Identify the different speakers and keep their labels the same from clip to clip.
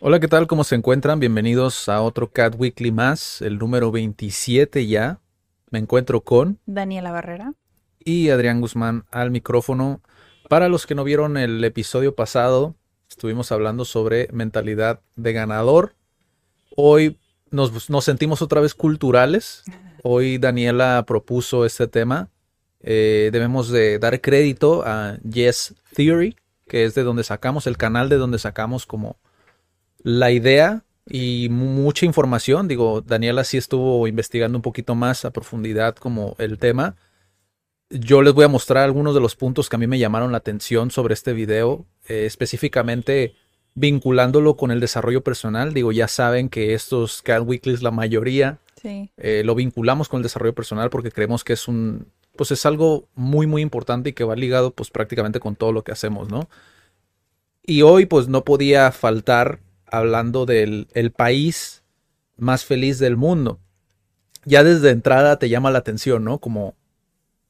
Speaker 1: Hola, ¿qué tal? ¿Cómo se encuentran? Bienvenidos a otro Cat Weekly más, el número 27 ya. Me encuentro con
Speaker 2: Daniela Barrera.
Speaker 1: y Adrián Guzmán al micrófono. Para los que no vieron el episodio pasado, estuvimos hablando sobre mentalidad de ganador. Hoy nos, nos sentimos otra vez culturales. Hoy Daniela propuso este tema. Eh, debemos de dar crédito a Yes Theory, que es de donde sacamos, el canal de donde sacamos como la idea y mu- mucha información. Digo, Daniela sí estuvo investigando un poquito más a profundidad como el tema. Yo les voy a mostrar algunos de los puntos que a mí me llamaron la atención sobre este video, eh, específicamente vinculándolo con el desarrollo personal. Digo, ya saben que estos Cat Weeklies, la mayoría,
Speaker 2: Sí.
Speaker 1: eh, lo vinculamos con el desarrollo personal porque creemos que es un, pues es algo muy, muy importante y que va ligado pues prácticamente con todo lo que hacemos, ¿no? Y hoy pues no podía faltar hablando del el país más feliz del mundo. Ya desde entrada te llama la atención, ¿no? Como,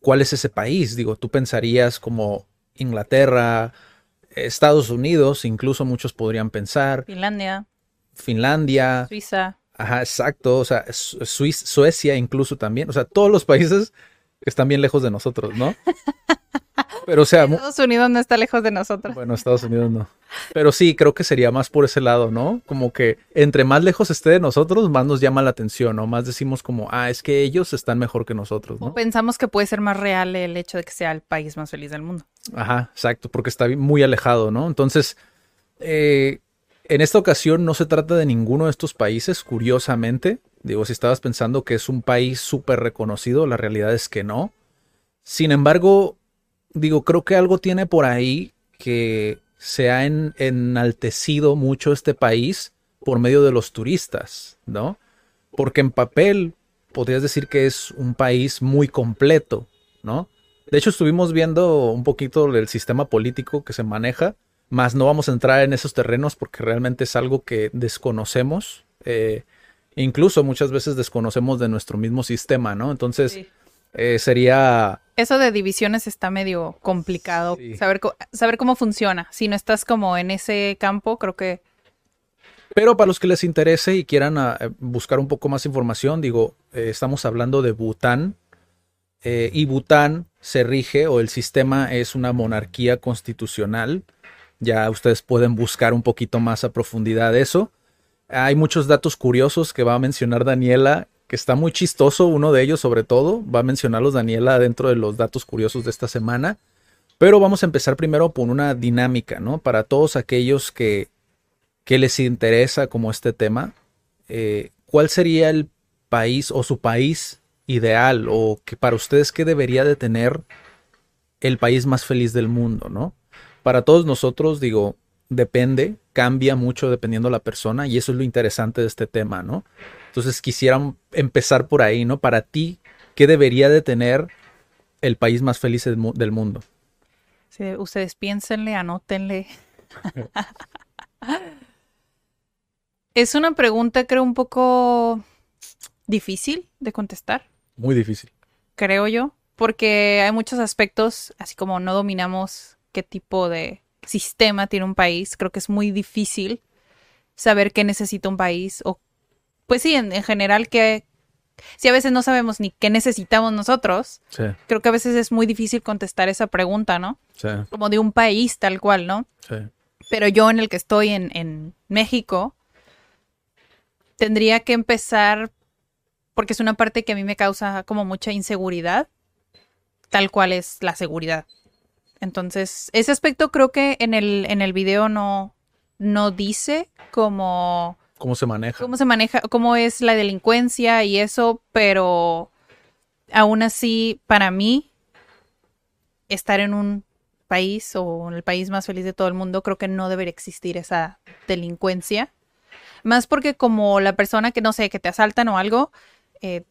Speaker 1: ¿cuál es ese país? Digo, tú pensarías como Inglaterra, Estados Unidos, incluso muchos podrían pensar,
Speaker 2: Finlandia,
Speaker 1: Finlandia,
Speaker 2: Suiza.
Speaker 1: Ajá, exacto. O sea, Su- Suecia incluso también. O sea, todos los países están bien lejos de nosotros, ¿no? Pero o sea,
Speaker 2: Estados Unidos no está lejos de nosotros.
Speaker 1: bueno, Estados Unidos no. Pero sí, creo que sería más por ese lado, ¿no? Como que entre más lejos esté de nosotros, más nos llama la atención, ¿no? Más decimos como, ah, es que ellos están mejor que nosotros,
Speaker 2: O
Speaker 1: ¿no?
Speaker 2: pensamos que puede ser más real el hecho de que sea el país más feliz del mundo.
Speaker 1: Ajá, exacto, porque está muy alejado, ¿no? Entonces, eh, en esta ocasión no se trata de ninguno de estos países, curiosamente. Digo, si estabas pensando que es un país súper reconocido, la realidad es que no. Sin embargo, digo, creo que algo tiene por ahí que se ha en- enaltecido mucho este país por medio de los turistas, ¿no? Porque en papel podrías decir que es un país muy completo, ¿no? De hecho, estuvimos viendo un poquito el sistema político que se maneja, más no vamos a entrar en esos terrenos porque realmente es algo que desconocemos. eh, incluso muchas veces desconocemos de nuestro mismo sistema, ¿no? Entonces,
Speaker 2: Sí.
Speaker 1: eh, sería
Speaker 2: Eso de divisiones está medio complicado.
Speaker 1: Sí.
Speaker 2: Saber, saber cómo funciona. Si no estás como en ese campo, creo que
Speaker 1: Pero para los que les interese y quieran ah, eh, buscar un poco más información, digo, eh, estamos hablando de Bután. eh, y Bután se rige o el sistema es una monarquía constitucional. Ya ustedes pueden buscar un poquito más a profundidad eso. Hay muchos datos curiosos que va a mencionar Daniela, que está muy chistoso, uno de ellos sobre todo. Va a mencionarlos Daniela dentro de los datos curiosos de esta semana. Pero vamos a empezar primero por una dinámica, ¿no? Para todos aquellos que, que les interesa como este tema, eh, ¿cuál sería el país o su país ideal o que para ustedes qué debería de tener el país más feliz del mundo, ¿no? Para todos nosotros, digo, depende, cambia mucho dependiendo la persona y eso es lo interesante de este tema, ¿no? Entonces quisiera empezar por ahí, ¿no? Para ti, ¿qué debería de tener el país más feliz del mu- del mundo?
Speaker 2: si ustedes piénsenle, anótenle. es una pregunta, creo, un poco difícil de contestar.
Speaker 1: Muy difícil.
Speaker 2: creo yo, porque hay muchos aspectos, así como no dominamos qué tipo de sistema tiene un país, creo que es muy difícil saber qué necesita un país o, pues sí, en, en general que si a veces no sabemos ni qué necesitamos nosotros,
Speaker 1: Sí,
Speaker 2: creo que a veces es muy difícil contestar esa pregunta, ¿no?
Speaker 1: sí,
Speaker 2: Como de un país tal cual, ¿no?
Speaker 1: sí.
Speaker 2: Pero yo en el que estoy en, en México, tendría que empezar, porque es una parte que a mí me causa como mucha inseguridad, tal cual es la seguridad. Entonces, ese aspecto creo que en el, en el video no, no dice cómo,
Speaker 1: ¿Cómo se maneja?
Speaker 2: cómo se maneja, cómo es la delincuencia y eso, pero aún así, para mí, estar en un país o en el país más feliz de todo el mundo, creo que no debería existir esa delincuencia. Más porque como la persona que, no sé, que te asaltan o algo, eh,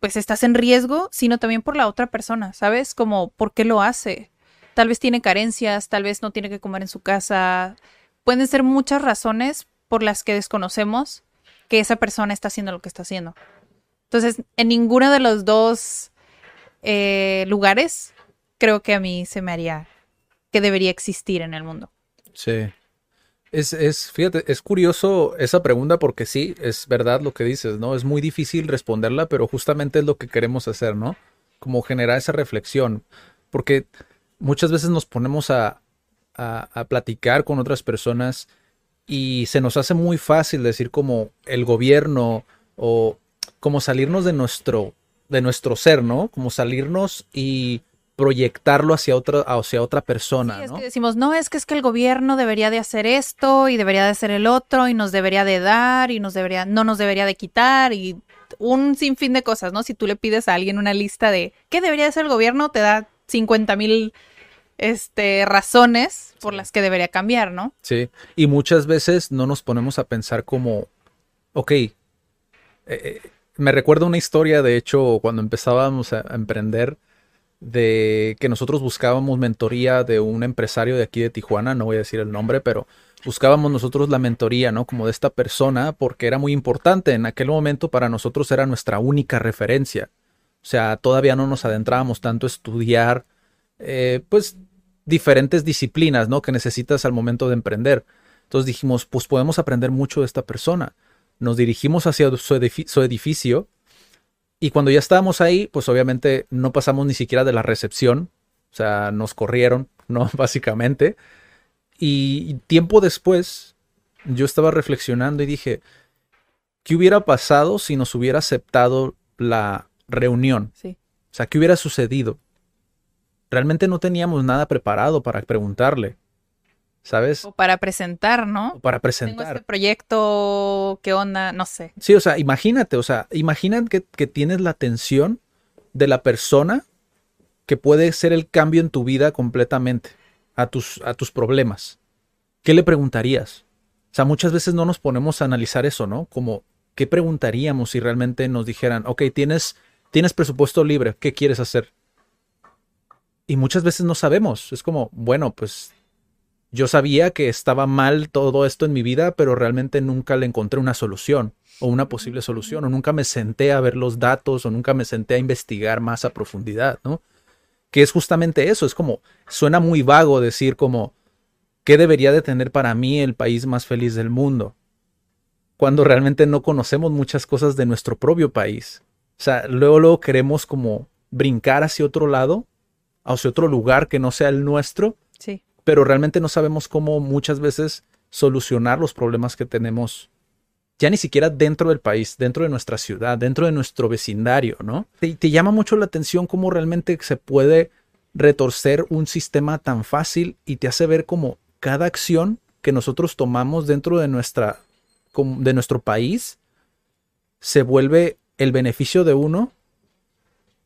Speaker 2: pues estás en riesgo, sino también por la otra persona, ¿sabes? Como, ¿por qué lo hace? Tal vez tiene carencias, tal vez no tiene que comer en su casa. Pueden ser muchas razones por las que desconocemos que esa persona está haciendo lo que está haciendo. Entonces, en ninguno de los dos eh, lugares creo que a mí se me haría que debería existir en el mundo.
Speaker 1: Sí. Es, es, fíjate, es curioso esa pregunta porque sí, es verdad lo que dices, ¿no? Es muy difícil responderla, pero justamente es lo que queremos hacer, ¿no? Como generar esa reflexión. Porque muchas veces nos ponemos a, a, a platicar con otras personas y se nos hace muy fácil decir como el gobierno o como salirnos de nuestro, de nuestro ser, ¿no? Como salirnos y proyectarlo hacia otra, hacia otra persona,
Speaker 2: Sí, es
Speaker 1: ¿no?
Speaker 2: que decimos, no, es que es que el gobierno debería de hacer esto y debería de hacer el otro y nos debería de dar y nos debería, no nos debería de quitar y un sinfín de cosas, ¿no? Si tú le pides a alguien una lista de qué debería de hacer el gobierno, te da 50 mil este, razones por las que debería cambiar, ¿no?
Speaker 1: Sí, y muchas veces no nos ponemos a pensar como, ok, eh, eh, me recuerda una historia, de hecho, cuando empezábamos a, a emprender, de que nosotros buscábamos mentoría de un empresario de aquí de Tijuana, no voy a decir el nombre, pero buscábamos nosotros la mentoría, ¿no? Como de esta persona, porque era muy importante. En aquel momento para nosotros era nuestra única referencia. O sea, todavía no nos adentrábamos tanto a estudiar, eh, pues, diferentes disciplinas, ¿no? Que necesitas al momento de emprender. Entonces dijimos, pues podemos aprender mucho de esta persona. Nos dirigimos hacia su, edifi- su edificio y cuando ya estábamos ahí, pues obviamente no pasamos ni siquiera de la recepción. O sea, nos corrieron, ¿no? Básicamente. Y tiempo después, yo estaba reflexionando y dije, ¿qué hubiera pasado si nos hubiera aceptado la reunión?
Speaker 2: Sí.
Speaker 1: O sea, ¿qué hubiera sucedido? Realmente no teníamos nada preparado para preguntarle, ¿sabes?
Speaker 2: O para presentar, ¿no?
Speaker 1: O para
Speaker 2: Tengo
Speaker 1: presentar.
Speaker 2: este proyecto, ¿qué onda? No sé.
Speaker 1: Sí, o sea, imagínate, o sea, imagina que, que tienes la atención de la persona que puede ser el cambio en tu vida completamente, a tus, a tus problemas. ¿Qué le preguntarías? O sea, muchas veces no nos ponemos a analizar eso, ¿no? Como, ¿qué preguntaríamos si realmente nos dijeran, ok, tienes, tienes presupuesto libre, ¿qué quieres hacer? Y muchas veces no sabemos. Es como, bueno, pues yo sabía que estaba mal todo esto en mi vida, pero realmente nunca le encontré una solución o una posible solución, o nunca me senté a ver los datos, o nunca me senté a investigar más a profundidad, ¿no? Que es justamente eso, es como, suena muy vago decir como, ¿qué debería de tener para mí el país más feliz del mundo? Cuando realmente no conocemos muchas cosas de nuestro propio país. O sea, luego, luego queremos como brincar hacia otro lado, hacia otro lugar que no sea el nuestro,
Speaker 2: Sí.
Speaker 1: pero realmente no sabemos cómo muchas veces solucionar los problemas que tenemos ya ni siquiera dentro del país, dentro de nuestra ciudad, dentro de nuestro vecindario, ¿no? Te, te llama mucho la atención cómo realmente se puede retorcer un sistema tan fácil y te hace ver como cada acción que nosotros tomamos dentro de nuestra de nuestro país se vuelve el beneficio de uno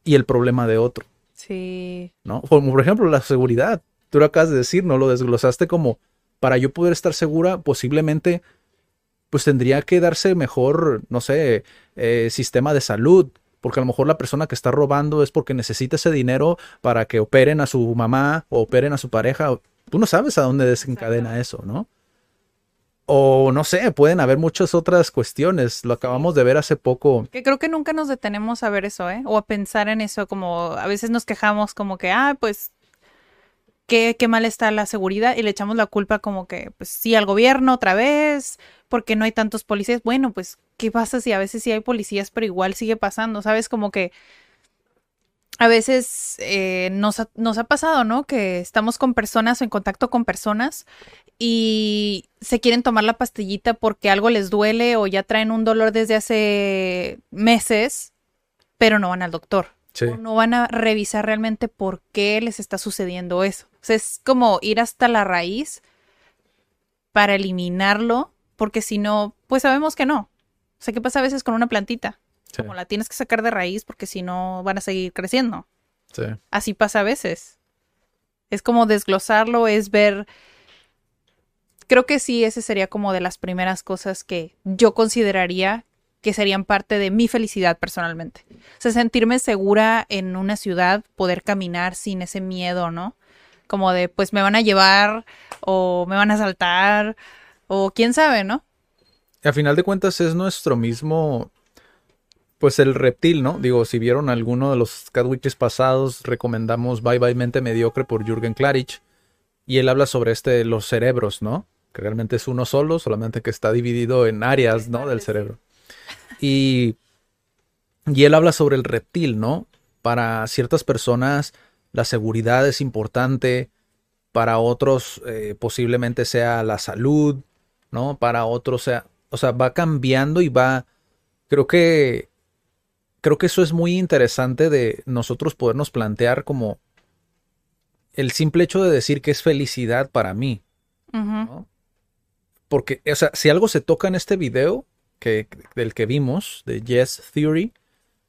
Speaker 1: y el problema de otro.
Speaker 2: Sí.
Speaker 1: ¿no? Como por ejemplo la seguridad. Tú lo acabas de decir, ¿no? Lo desglosaste como para yo poder estar segura, posiblemente pues tendría que darse mejor, no sé, eh, sistema de salud, porque a lo mejor la persona que está robando es porque necesita ese dinero para que operen a su mamá o operen a su pareja. Tú no sabes a dónde desencadena eso, ¿no? O no sé, pueden haber muchas otras cuestiones. Lo acabamos de ver hace poco.
Speaker 2: Que creo que nunca nos detenemos a ver eso, ¿eh? O a pensar en eso, como a veces nos quejamos como que, ah, pues, qué, qué mal está la seguridad y le echamos la culpa como que, pues sí, al gobierno otra vez, porque no hay tantos policías. Bueno, pues, ¿qué pasa si a veces sí hay policías, pero igual sigue pasando? ¿Sabes? Como que a veces eh, nos, ha, nos ha pasado, ¿no? Que estamos con personas o en contacto con personas y se quieren tomar la pastillita porque algo les duele o ya traen un dolor desde hace meses, pero no van al doctor.
Speaker 1: Sí.
Speaker 2: O no van a revisar realmente por qué les está sucediendo eso. O sea, es como ir hasta la raíz para eliminarlo, porque si no, pues sabemos que no. O sea, ¿qué pasa a veces con una plantita?
Speaker 1: Sí.
Speaker 2: Como la tienes que sacar de raíz porque si no van a seguir creciendo.
Speaker 1: Sí.
Speaker 2: Así pasa a veces. Es como desglosarlo, es ver. Creo que sí, ese sería como de las primeras cosas que yo consideraría que serían parte de mi felicidad personalmente. O sea, sentirme segura en una ciudad, poder caminar sin ese miedo, ¿no? Como de, pues me van a llevar o me van a asaltar o quién sabe, ¿no?
Speaker 1: A final de cuentas es nuestro mismo, pues el reptil, ¿no? Digo, si vieron alguno de los Catwitches pasados, recomendamos Bye Bye Mente Mediocre por Jürgen Klarich. Y él habla sobre este, los cerebros, ¿no? Que realmente es uno solo, solamente que está dividido en áreas, ¿no? Del cerebro. Y, y él habla sobre el reptil, ¿no? Para ciertas personas la seguridad es importante, para otros eh, posiblemente sea la salud, ¿no? Para otros sea, o sea, va cambiando y va, creo que, creo que eso es muy interesante de nosotros podernos plantear como el simple hecho de decir que es felicidad para mí. Porque, o sea, si algo se toca en este video que, del que vimos, de Yes Theory,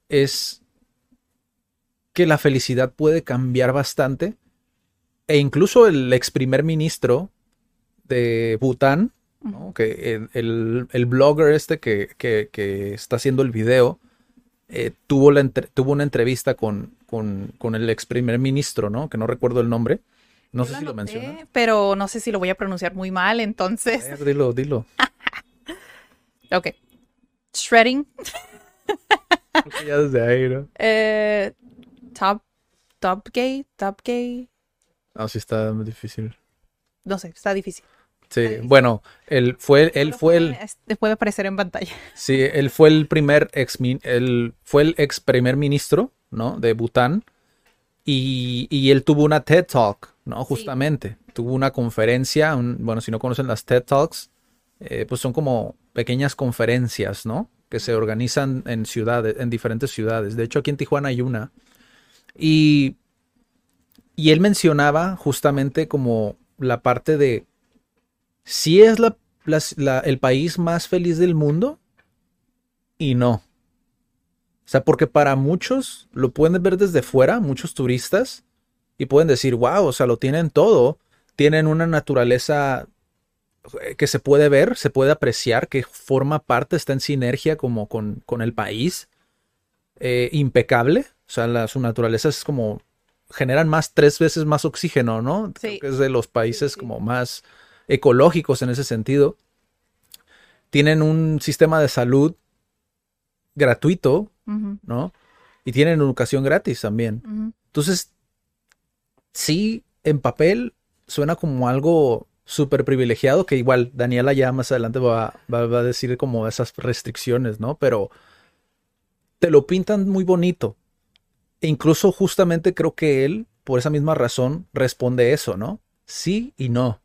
Speaker 1: es que la felicidad puede cambiar bastante. E incluso el ex primer ministro de Bután, ¿no? que el, el- el blogger este que, que- que está haciendo el video, eh, tuvo, la entre- tuvo una entrevista con, con, con el ex primer ministro, ¿no? Que no recuerdo el nombre. No sé si lo menciona.
Speaker 2: Pero no sé si lo voy a pronunciar muy mal, entonces.
Speaker 1: Dilo, dilo.
Speaker 2: Ok. Shredding.
Speaker 1: Ya desde ahí, ¿no?
Speaker 2: Eh, top. Top gay. Top gay.
Speaker 1: No, sí está muy difícil.
Speaker 2: No sé, está difícil.
Speaker 1: Sí, bueno, él fue, él fue el,
Speaker 2: este, puede aparecer en pantalla.
Speaker 1: sí, él fue el primer ex, él fue el ex primer ministro, ¿no? De Bután. Y, y él tuvo una TED Talk, ¿no? Justamente. Tuvo una conferencia, un- bueno, si no conocen las TED Talks, eh, pues son como pequeñas conferencias, ¿no? Que se organizan en ciudades, en diferentes ciudades. De hecho, aquí en Tijuana hay una. Y, y él mencionaba justamente como la parte de si es la, la- la- el país más feliz del mundo y no. O sea, porque para muchos lo pueden ver desde fuera, muchos turistas, y pueden decir, wow, o sea, lo tienen todo. Tienen una naturaleza eh, que se puede ver, se puede apreciar, que forma parte, está en sinergia como con, con el país. eh, impecable. O sea, la- su naturaleza es como generan más, tres veces más oxígeno, ¿no? Creo
Speaker 2: Sí.
Speaker 1: que es de los países
Speaker 2: sí.
Speaker 1: como más ecológicos en ese sentido. Tienen un sistema de salud gratuito, ¿no? Y tienen educación gratis también. Entonces, sí, en papel suena como algo súper privilegiado, que igual Daniela ya más adelante va, va- va a decir como esas restricciones, ¿no? Pero te lo pintan muy bonito. E incluso justamente creo que él, por esa misma razón, responde eso, ¿no? Sí y no.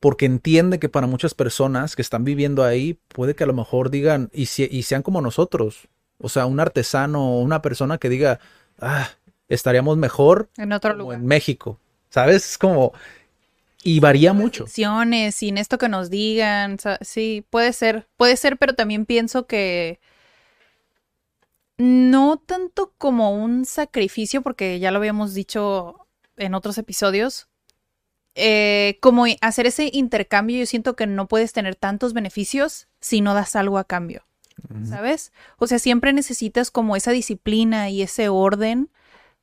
Speaker 1: Porque entiende que para muchas personas que están viviendo ahí, puede que a lo mejor digan, y, si- y sean como nosotros. O sea, un artesano o una persona que diga, ah, estaríamos mejor
Speaker 2: En otro
Speaker 1: como
Speaker 2: lugar.
Speaker 1: en México. ¿Sabes? Es como. Y varía mucho.
Speaker 2: Restricciones, sin esto que nos digan. Sí, puede ser. Puede ser, pero también pienso que no tanto como un sacrificio, porque ya lo habíamos dicho en otros episodios. Eh, como hacer ese intercambio, yo siento que no puedes tener tantos beneficios si no das algo a cambio. ¿Sabes? O sea, siempre necesitas como esa disciplina y ese orden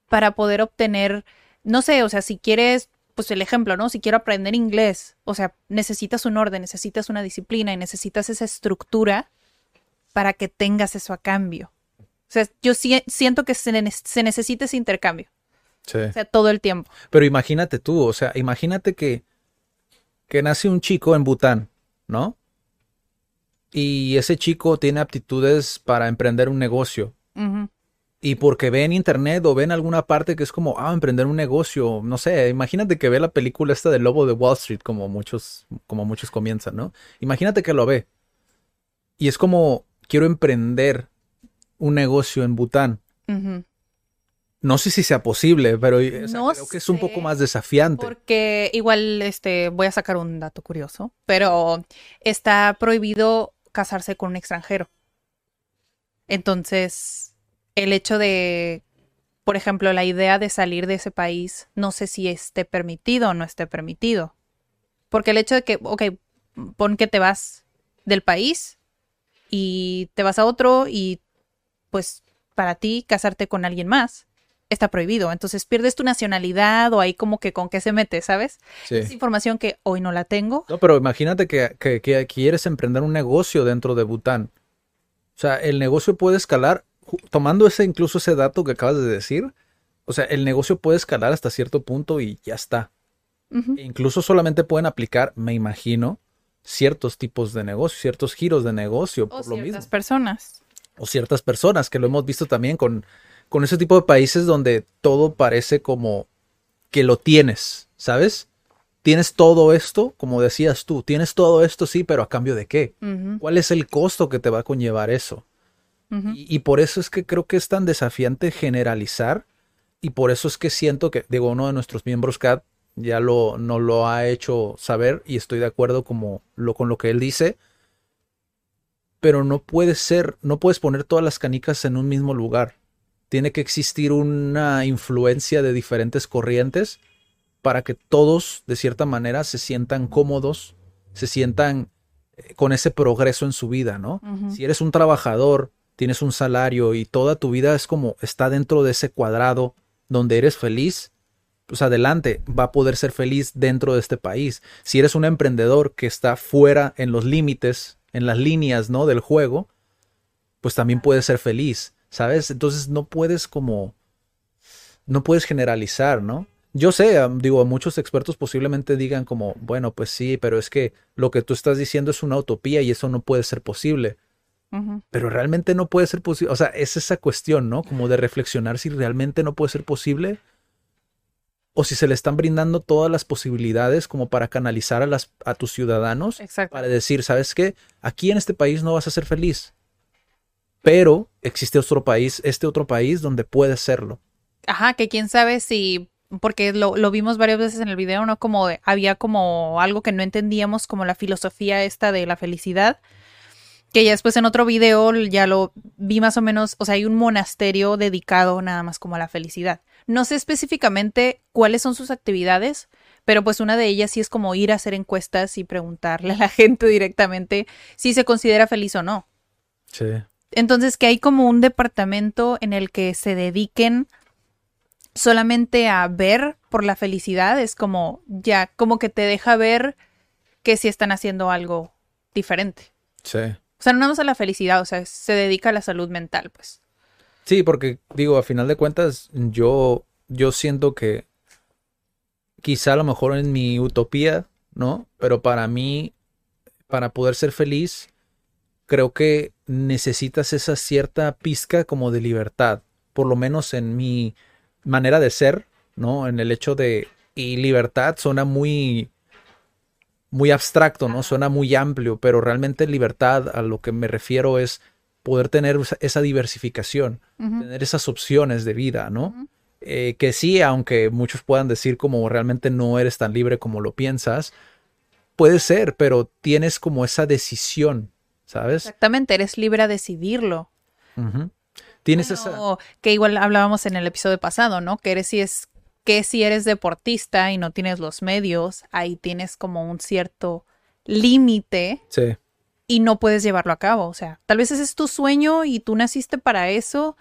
Speaker 2: para poder obtener, no sé, o sea, si quieres, pues el ejemplo, ¿no? Si quiero aprender inglés, o sea, necesitas un orden, necesitas una disciplina y necesitas esa estructura para que tengas eso a cambio. O sea, yo si- siento que se, ne- se necesita ese intercambio,
Speaker 1: Sí.
Speaker 2: o sea, todo el tiempo.
Speaker 1: Pero imagínate tú, o sea, imagínate que, que nace un chico en Bután, ¿no? Y ese chico tiene aptitudes para emprender un negocio. Y porque ve en internet o ve en alguna parte que es como, ah, emprender un negocio, no sé, imagínate que ve la película esta del Lobo de Wall Street, como muchos, como muchos comienzan, ¿no? Imagínate que lo ve. Y es como, quiero emprender un negocio en Bután. No sé si sea posible, pero o sea,
Speaker 2: No
Speaker 1: creo que es un poco más desafiante.
Speaker 2: Porque igual, este, voy a sacar un dato curioso, pero está prohibido casarse con un extranjero. Entonces, el hecho de, por ejemplo, la idea de salir de ese país, no sé si esté permitido o no esté permitido. Porque el hecho de que, ok, pon que te vas del país y te vas a otro y pues para ti casarte con alguien más está prohibido. Entonces pierdes tu nacionalidad o ahí como que con qué se mete, ¿sabes?
Speaker 1: Sí.
Speaker 2: Es información que hoy no la tengo.
Speaker 1: No, pero imagínate que, que- que quieres emprender un negocio dentro de Bután. O sea, el negocio puede escalar, tomando ese, incluso ese dato que acabas de decir. O sea, el negocio puede escalar hasta cierto punto y ya está. E incluso solamente pueden aplicar, me imagino, ciertos tipos de negocio, ciertos giros de negocio,
Speaker 2: O
Speaker 1: por lo mismo.
Speaker 2: ciertas personas.
Speaker 1: o ciertas personas, que lo hemos visto también con, con ese tipo de países donde todo parece como que lo tienes, ¿sabes? Tienes todo esto, como decías tú, tienes todo esto, sí, pero a cambio de qué? ¿Cuál es el costo que te va a conllevar eso? Y, y por eso es que creo que es tan desafiante generalizar y por eso es que siento que, digo, uno de nuestros miembros, Kat, ya lo, nos lo ha hecho saber y estoy de acuerdo como lo, con lo que él dice, pero no puede ser, no puedes poner todas las canicas en un mismo lugar. Tiene que existir una influencia de diferentes corrientes para que todos, de cierta manera, se sientan cómodos, se sientan eh, con ese progreso en su vida, ¿no? Si eres un trabajador, tienes un salario y toda tu vida es como está dentro de ese cuadrado donde eres feliz, pues adelante, va a poder ser feliz dentro de este país. Si eres un emprendedor que está fuera en los límites, en las líneas, ¿no? del juego, pues también puedes ser feliz, ¿sabes? Entonces no puedes como no puedes generalizar, ¿no? Yo sé, digo, muchos expertos posiblemente digan como, bueno, pues sí, pero es que lo que tú estás diciendo es una utopía y eso no puede ser posible pero realmente no puede ser posible. O sea, es esa cuestión, ¿no? Como de reflexionar si realmente no puede ser posible o si se le están brindando todas las posibilidades como para canalizar a, las, a tus ciudadanos
Speaker 2: Exacto.
Speaker 1: para decir, ¿sabes qué? Aquí en este país no vas a ser feliz, pero existe otro país, este otro país donde puedes serlo.
Speaker 2: Ajá, que quién sabe si, porque lo, lo vimos varias veces en el video, ¿no? Como había como algo que no entendíamos, como la filosofía esta de la felicidad, que ya después en otro video ya lo vi más o menos, o sea, hay un monasterio dedicado nada más como a la felicidad. No sé específicamente cuáles son sus actividades, pero pues una de ellas sí es como ir a hacer encuestas y preguntarle a la gente directamente si se considera feliz o no.
Speaker 1: Sí.
Speaker 2: Entonces, que hay como un departamento en el que se dediquen solamente a ver por la felicidad, es como ya, como que te deja ver que si están haciendo algo diferente.
Speaker 1: Sí.
Speaker 2: O sea, no más a la felicidad, o sea, se dedica a la salud mental, pues.
Speaker 1: Sí, porque digo, a final de cuentas, yo, yo siento que quizá a lo mejor en mi utopía, ¿no? Pero para mí, para poder ser feliz, creo que necesitas esa cierta pizca como de libertad, por lo menos en mi manera de ser, ¿no? En el hecho de, y libertad suena muy, muy abstracto, ¿no? Suena muy amplio, pero realmente libertad a lo que me refiero es poder tener esa- diversificación, tener esas opciones de vida, ¿no? Eh, que sí, aunque muchos puedan decir como realmente no eres tan libre como lo piensas, puede ser, pero tienes como esa decisión, ¿sabes?
Speaker 2: Exactamente, eres libre a decidirlo.
Speaker 1: Tienes esa...
Speaker 2: Bueno, que igual hablábamos en el episodio pasado, ¿no? Que eres si es que si eres deportista y no tienes los medios, ahí tienes como un cierto límite
Speaker 1: Sí,
Speaker 2: y no puedes llevarlo a cabo. O sea, tal vez ese es tu sueño y tú naciste para eso,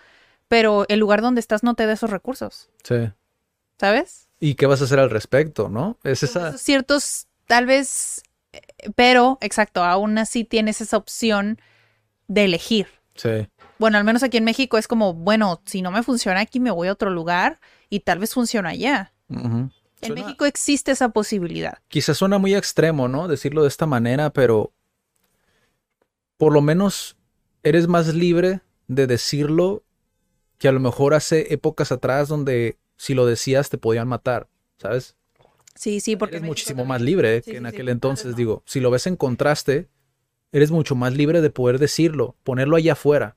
Speaker 2: pero el lugar donde estás no te da esos recursos,
Speaker 1: sí.
Speaker 2: ¿sabes?
Speaker 1: ¿Y qué vas a hacer al respecto, no? Es esa...
Speaker 2: Esos ciertos, tal vez, pero, exacto, aún así tienes esa opción de elegir.
Speaker 1: Sí,
Speaker 2: Bueno, al menos aquí en México es como, bueno, si no me funciona aquí, me voy a otro lugar y tal vez funciona allá. En
Speaker 1: Suena-
Speaker 2: México existe esa posibilidad.
Speaker 1: Quizás suena muy extremo, ¿no? Decirlo de esta manera, pero por lo menos eres más libre de decirlo que a lo mejor hace épocas atrás donde si lo decías te podían matar, ¿sabes?
Speaker 2: Sí, sí, porque
Speaker 1: eres
Speaker 2: México
Speaker 1: muchísimo
Speaker 2: también-
Speaker 1: más libre
Speaker 2: Sí,
Speaker 1: que en
Speaker 2: sí.
Speaker 1: aquel entonces, digo, si lo ves en contraste, eres mucho más libre de poder decirlo, ponerlo allá afuera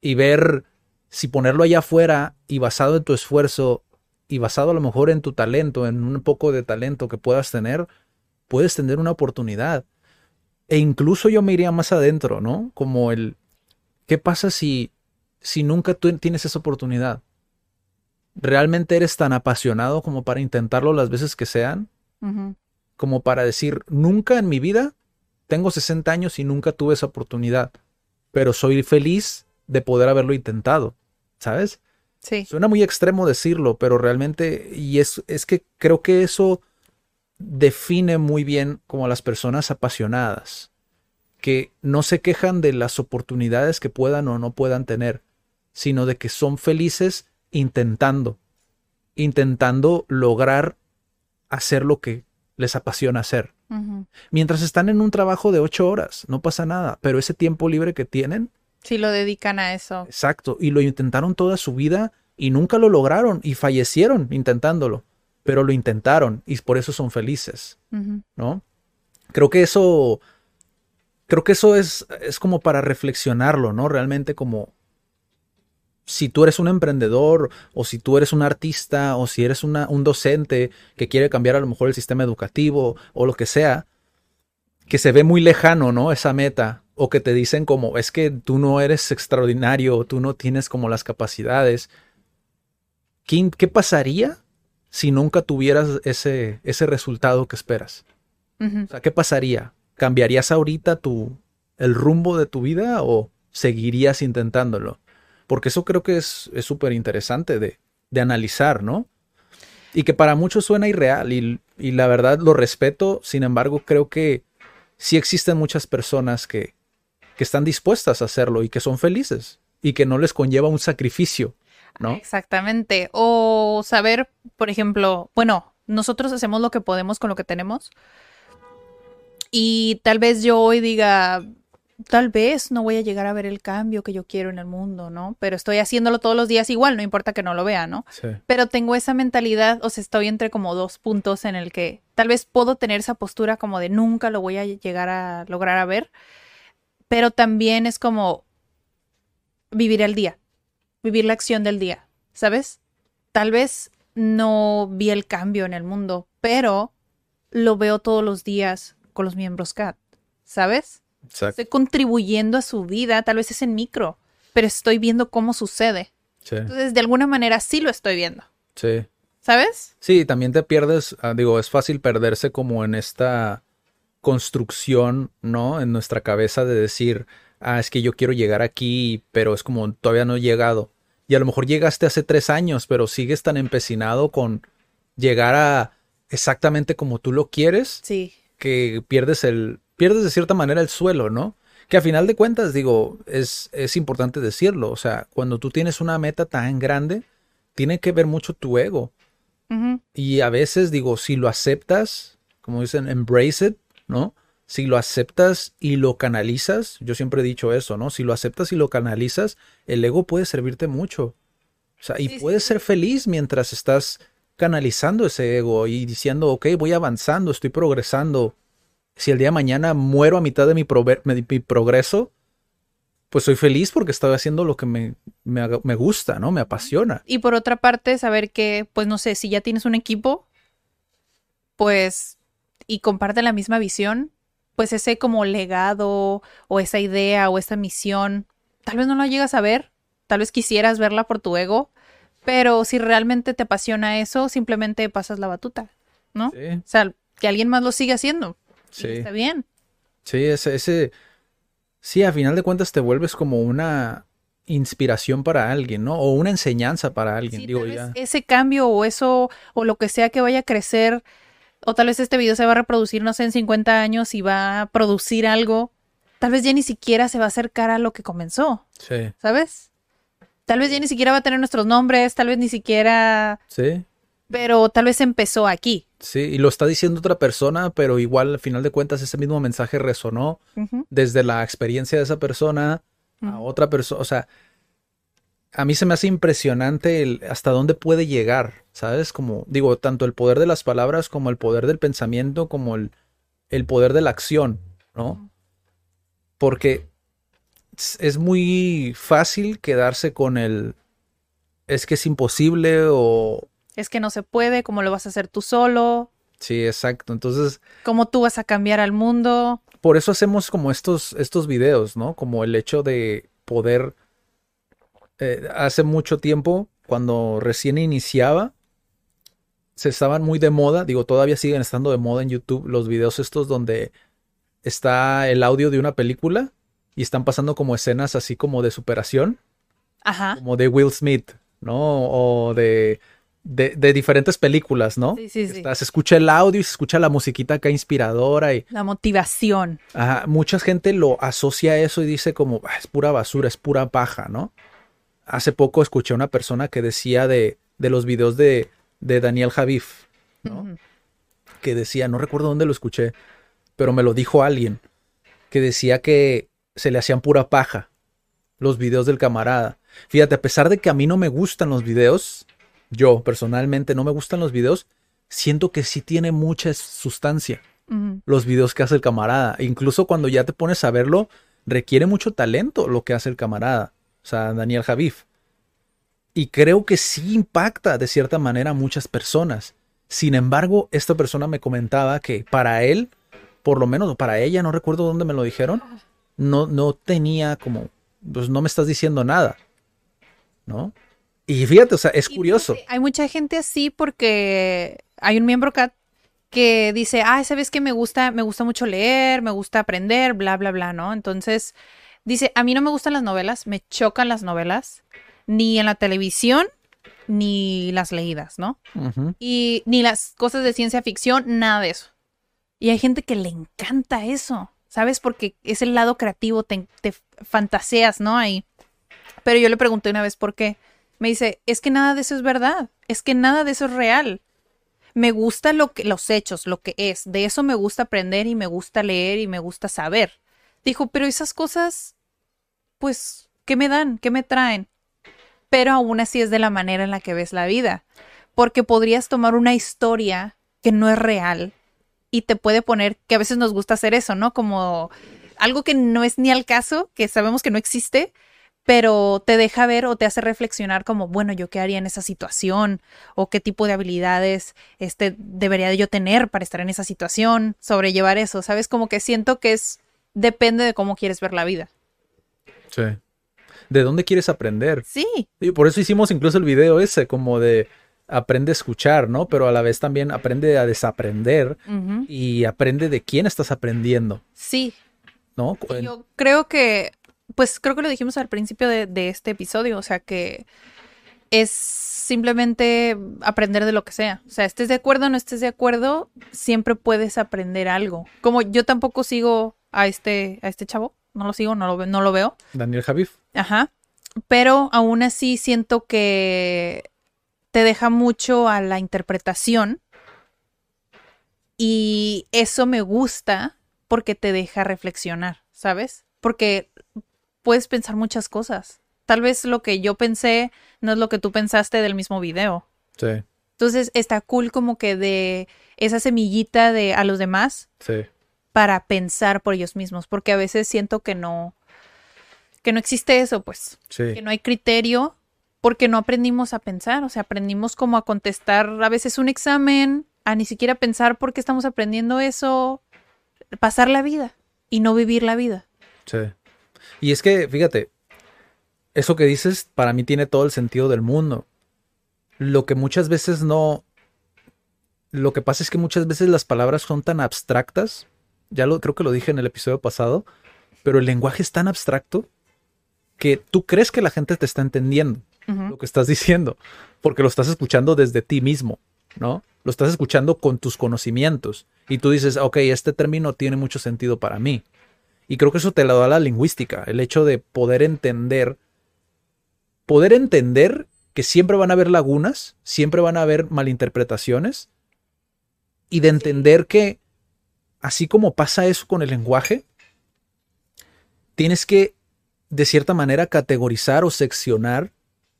Speaker 1: y ver si ponerlo allá afuera y basado en tu esfuerzo y basado a lo mejor en tu talento, en un poco de talento que puedas tener, puedes tener una oportunidad. E incluso yo me iría más adentro, ¿no? Como el, ¿qué pasa si, si nunca tú tienes esa oportunidad? ¿Realmente eres tan apasionado como para intentarlo las veces que sean? Como para decir, nunca en mi vida tengo 60 años y nunca tuve esa oportunidad, pero soy feliz de poder haberlo intentado, ¿sabes?
Speaker 2: Sí.
Speaker 1: Suena muy extremo decirlo, pero realmente, y es, es que creo que eso define muy bien como a las personas apasionadas, que no se quejan de las oportunidades que puedan o no puedan tener, sino de que son felices intentando, intentando lograr hacer lo que les apasiona hacer. Mientras están en un trabajo de ocho horas, no pasa nada, pero ese tiempo libre que tienen...
Speaker 2: Sí, lo dedican a eso.
Speaker 1: Exacto, y lo intentaron toda su vida y nunca lo lograron y fallecieron intentándolo, pero lo intentaron y por eso son felices, ¿no? Creo que eso, creo que eso es, es como para reflexionarlo, ¿no? Realmente como si tú eres un emprendedor o si tú eres un artista o si eres una, un docente que quiere cambiar a lo mejor el sistema educativo o lo que sea, que se ve muy lejano, ¿no? Esa meta o que te dicen como es que tú no eres extraordinario, tú no tienes como las capacidades. ¿Qué, qué pasaría si nunca tuvieras ese, ese resultado que esperas? O sea, ¿qué pasaría? ¿Cambiarías ahorita tu, el rumbo de tu vida o seguirías intentándolo? Porque eso creo que es súper interesante de, de, analizar, ¿no? Y que para muchos suena irreal y, y, la verdad lo respeto, sin embargo creo que sí existen muchas personas que, que están dispuestas a hacerlo y que son felices y que no les conlleva un sacrificio, ¿no?
Speaker 2: Exactamente. O saber, por ejemplo, bueno, nosotros hacemos lo que podemos con lo que tenemos. Y tal vez yo hoy diga, tal vez no voy a llegar a ver el cambio que yo quiero en el mundo, ¿no? Pero estoy haciéndolo todos los días igual, no importa que no lo vea, ¿no?
Speaker 1: Sí.
Speaker 2: Pero tengo esa mentalidad, o sea, estoy entre como dos puntos en el que tal vez puedo tener esa postura como de nunca lo voy a llegar a lograr a ver, pero también es como vivir el día, vivir la acción del día, ¿sabes? Tal vez no vi el cambio en el mundo, pero lo veo todos los días con los miembros CAT, ¿sabes?
Speaker 1: Exacto.
Speaker 2: Estoy contribuyendo a su vida, tal vez es en micro, pero estoy viendo cómo sucede.
Speaker 1: Sí.
Speaker 2: Entonces, de alguna manera sí lo estoy viendo.
Speaker 1: Sí.
Speaker 2: ¿Sabes?
Speaker 1: Sí, también te pierdes, ah, digo, es fácil perderse como en esta construcción, ¿no? En nuestra cabeza de decir, ah, es que yo quiero llegar aquí, pero es como todavía no he llegado. Y a lo mejor llegaste hace tres años, pero sigues tan empecinado con llegar a exactamente como tú lo quieres,
Speaker 2: Sí.
Speaker 1: que pierdes el, pierdes de cierta manera el suelo, ¿no? Que a final de cuentas, digo, es, es importante decirlo. O sea, cuando tú tienes una meta tan grande, tiene que ver mucho tu ego. Y a veces, digo, si lo aceptas, como dicen, embrace it, ¿no? Si lo aceptas y lo canalizas, yo siempre he dicho eso, ¿no? Si lo aceptas y lo canalizas, el ego puede servirte mucho. O sea, y
Speaker 2: sí,
Speaker 1: puedes
Speaker 2: sí.
Speaker 1: ser feliz mientras estás canalizando ese ego y diciendo, ok, voy avanzando, estoy progresando. Si el día de mañana muero a mitad de mi, prover- mi- progreso, pues soy feliz porque estoy haciendo lo que me, me, gusta, ¿no? Me apasiona.
Speaker 2: Y por otra parte, saber que, pues no sé, si ya tienes un equipo, pues, y comparten la misma visión, pues ese como legado o esa idea o esa misión, tal vez no lo llegas a ver, tal vez quisieras verla por tu ego, pero si realmente te apasiona eso, simplemente pasas la batuta, ¿no?
Speaker 1: Sí,
Speaker 2: O sea, que alguien más lo siga haciendo. Y
Speaker 1: sí.
Speaker 2: Está bien.
Speaker 1: Sí, ese, ese, sí, a final de cuentas te vuelves como una inspiración para alguien, ¿no? O una enseñanza para alguien,
Speaker 2: Sí,
Speaker 1: digo
Speaker 2: tal vez
Speaker 1: ya.
Speaker 2: ese cambio o eso o lo que sea que vaya a crecer o tal vez este video se va a reproducir no sé en 50 años y va a producir algo, tal vez ya ni siquiera se va a acercar a lo que comenzó,
Speaker 1: Sí,
Speaker 2: ¿sabes? Tal vez ya ni siquiera va a tener nuestros nombres, tal vez ni siquiera,
Speaker 1: sí,
Speaker 2: pero tal vez empezó aquí.
Speaker 1: sí, y lo está diciendo otra persona, pero igual al final de cuentas ese mismo mensaje resonó desde la experiencia de esa persona a
Speaker 2: Ujú.
Speaker 1: otra persona, o sea, a mí se me hace impresionante el hasta dónde puede llegar, ¿sabes? Como digo, tanto el poder de las palabras como el poder del pensamiento, como el, el poder de la acción, ¿no? Porque es- es muy fácil quedarse con el es que es imposible o...
Speaker 2: Es que no se puede, ¿cómo lo vas a hacer tú solo?
Speaker 1: Sí, exacto. Entonces,
Speaker 2: ¿Cómo tú vas a cambiar al mundo?
Speaker 1: por eso hacemos como estos, estos videos, ¿no? Como el hecho de poder... eh, hace mucho tiempo, cuando recién iniciaba, se estaban muy de moda, digo, todavía siguen estando de moda en YouTube los videos estos donde está el audio de una película y están pasando como escenas así como de superación,
Speaker 2: Ajá.
Speaker 1: como de Will Smith, ¿no? O de, de, de diferentes películas, ¿no?
Speaker 2: Sí, sí, sí.
Speaker 1: Está- se escucha el audio y se escucha la musiquita acá inspiradora y
Speaker 2: La motivación.
Speaker 1: Ajá, mucha gente lo asocia a eso y dice como, "Ah, es pura basura, es pura paja, ¿no? Hace poco escuché a una persona que decía de, de los videos de, de Daniel Javif, ¿no? Que decía, no recuerdo dónde lo escuché, pero me lo dijo alguien, que decía que se le hacían pura paja los videos del camarada. Fíjate, a pesar de que a mí no me gustan los videos, yo personalmente no me gustan los videos, siento que sí tiene mucha sustancia los videos que hace el camarada. Incluso cuando ya te pones a verlo, requiere mucho talento lo que hace el camarada. O sea, Daniel Javif. Y creo que sí impacta de cierta manera a muchas personas. Sin embargo, esta persona me comentaba que para él, por lo menos, o para ella, no recuerdo dónde me lo dijeron, no, no tenía como, pues no me estás diciendo nada. ¿No? Y fíjate, o sea, es
Speaker 2: Y
Speaker 1: curioso.
Speaker 2: Hay mucha gente así porque hay un miembro CAT que dice, ah, sabes que me gusta, me gusta mucho leer, me gusta aprender, bla, bla, bla, ¿no? Entonces, dice, a mí no me gustan las novelas, me chocan las novelas, ni en la televisión, ni las leídas, ¿no? Y ni las cosas de ciencia ficción, nada de eso. Y hay gente que le encanta eso, ¿sabes? Porque es el lado creativo, te, te fantaseas, ¿no? Ahí. Pero yo le pregunté una vez por qué. Me dice, es que nada de eso es verdad, es que nada de eso es real. Me gusta lo que, los hechos, lo que es. De eso me gusta aprender y me gusta leer y me gusta saber. Dijo, pero esas cosas, pues, ¿qué me dan? ¿Qué me traen? Pero aún así es de la manera en la que ves la vida. Porque podrías tomar una historia que no es real y te puede poner, que a veces nos gusta hacer eso, ¿no? Como algo que no es ni al caso, que sabemos que no existe, pero te deja ver o te hace reflexionar como, bueno, yo qué haría en esa situación o qué tipo de habilidades este debería yo tener para estar en esa situación, sobrellevar eso, ¿sabes? Como que siento que es depende de cómo quieres ver la vida.
Speaker 1: Sí. ¿De dónde quieres aprender?
Speaker 2: Sí,
Speaker 1: Y por eso hicimos incluso el video ese, como de aprende a escuchar, ¿no? Pero a la vez también aprende a desaprender y aprende de quién estás aprendiendo,
Speaker 2: sí.
Speaker 1: ¿no?
Speaker 2: Yo creo que, pues creo que lo dijimos al principio de, de este episodio, o sea que es simplemente aprender de lo que sea. O sea, estés de acuerdo o no estés de acuerdo, siempre puedes aprender algo. Como yo tampoco sigo a este, a este chavo, no lo sigo, no lo, no lo veo.
Speaker 1: Daniel Javif.
Speaker 2: Ajá. Pero aún así siento que te deja mucho a la interpretación. Y eso me gusta porque te deja reflexionar, ¿sabes? Porque puedes pensar muchas cosas. Tal vez lo que yo pensé no es lo que tú pensaste del mismo video.
Speaker 1: Sí,
Speaker 2: Entonces está cool como que de esa semillita de a los demás
Speaker 1: sí.
Speaker 2: para pensar por ellos mismos, porque a veces siento que no que no existe eso, pues
Speaker 1: Sí.
Speaker 2: que no hay criterio porque no aprendimos a pensar, o sea, aprendimos como a contestar a veces un examen, a ni siquiera pensar por qué estamos aprendiendo eso, pasar la vida y no vivir la vida.
Speaker 1: Sí. Y es que, fíjate, eso que dices para mí tiene todo el sentido del mundo. Lo que muchas veces no... Lo que pasa es que muchas veces las palabras son tan abstractas, ya lo creo que lo dije en el episodio pasado, pero el lenguaje es tan abstracto que tú crees que la gente te está entendiendo lo que estás diciendo, porque lo estás escuchando desde ti mismo, ¿no? Lo estás escuchando con tus conocimientos y tú dices, ok, este término tiene mucho sentido para mí. Y creo que eso te lo da la lingüística, el hecho de poder entender, poder entender que siempre van a haber lagunas, siempre van a haber malinterpretaciones y de entender que así como pasa eso con el lenguaje, tienes que de cierta manera categorizar o seccionar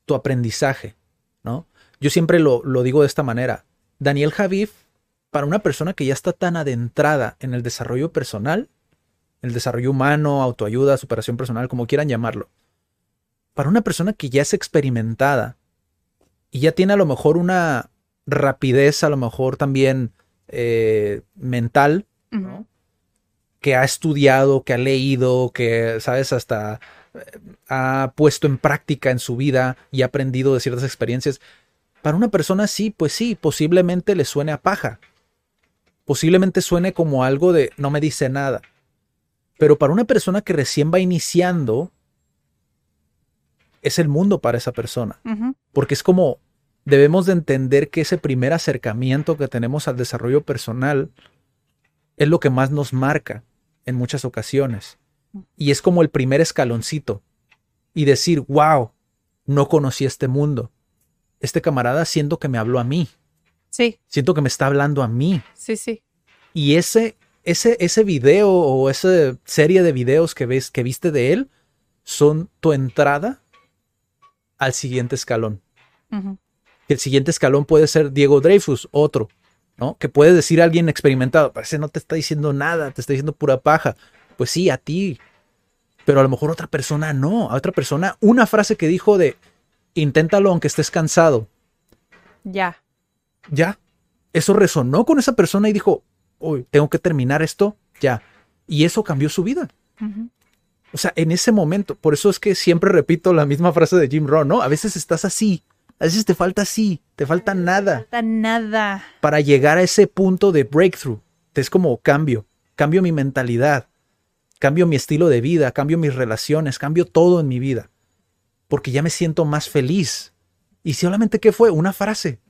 Speaker 1: tu aprendizaje, ¿no? Yo siempre lo, lo digo de esta manera. Daniel Javif, para una persona que ya está tan adentrada en el desarrollo personal, el desarrollo humano, autoayuda, superación personal, como quieran llamarlo, para una persona que ya es experimentada y ya tiene a lo mejor una rapidez, a lo mejor también eh, mental, que ha estudiado, que ha leído, que, sabes, hasta eh, ha puesto en práctica en su vida y ha aprendido de ciertas experiencias. Para una persona sí, pues sí, posiblemente le suene a paja. Posiblemente suene como algo de no me dice nada. Pero para una persona que recién va iniciando, es el mundo para esa persona. Porque es como debemos de entender que ese primer acercamiento que tenemos al desarrollo personal es lo que más nos marca en muchas ocasiones. Y es como el primer escaloncito. Y decir, wow, no conocí este mundo. Este camarada siento que me habló a mí.
Speaker 2: Sí,
Speaker 1: Siento que me está hablando a mí.
Speaker 2: sí, sí.
Speaker 1: Y ese, ese, ese video o esa serie de videos que ves, que viste de él, son tu entrada al siguiente escalón. El siguiente escalón puede ser Diego Dreyfus, otro, ¿no? Que puede decir alguien experimentado, pero ese no te está diciendo nada, te está diciendo pura paja. Pues sí, a ti. Pero a lo mejor otra persona no, a otra persona una frase que dijo de inténtalo aunque estés cansado.
Speaker 2: Ya.
Speaker 1: Ya. Eso resonó con esa persona y dijo, uy, tengo que terminar esto ya. Y eso cambió su vida. O sea, en ese momento, por eso es que siempre repito la misma frase de Jim Rohn, ¿no? A veces estás así, a veces te falta así, te falta nada.
Speaker 2: Falta nada.
Speaker 1: para llegar a ese punto de breakthrough. Es como cambio, cambio mi mentalidad, cambio mi estilo de vida, cambio mis relaciones, cambio todo en mi vida, porque ya me siento más feliz. Y solamente qué fue una frase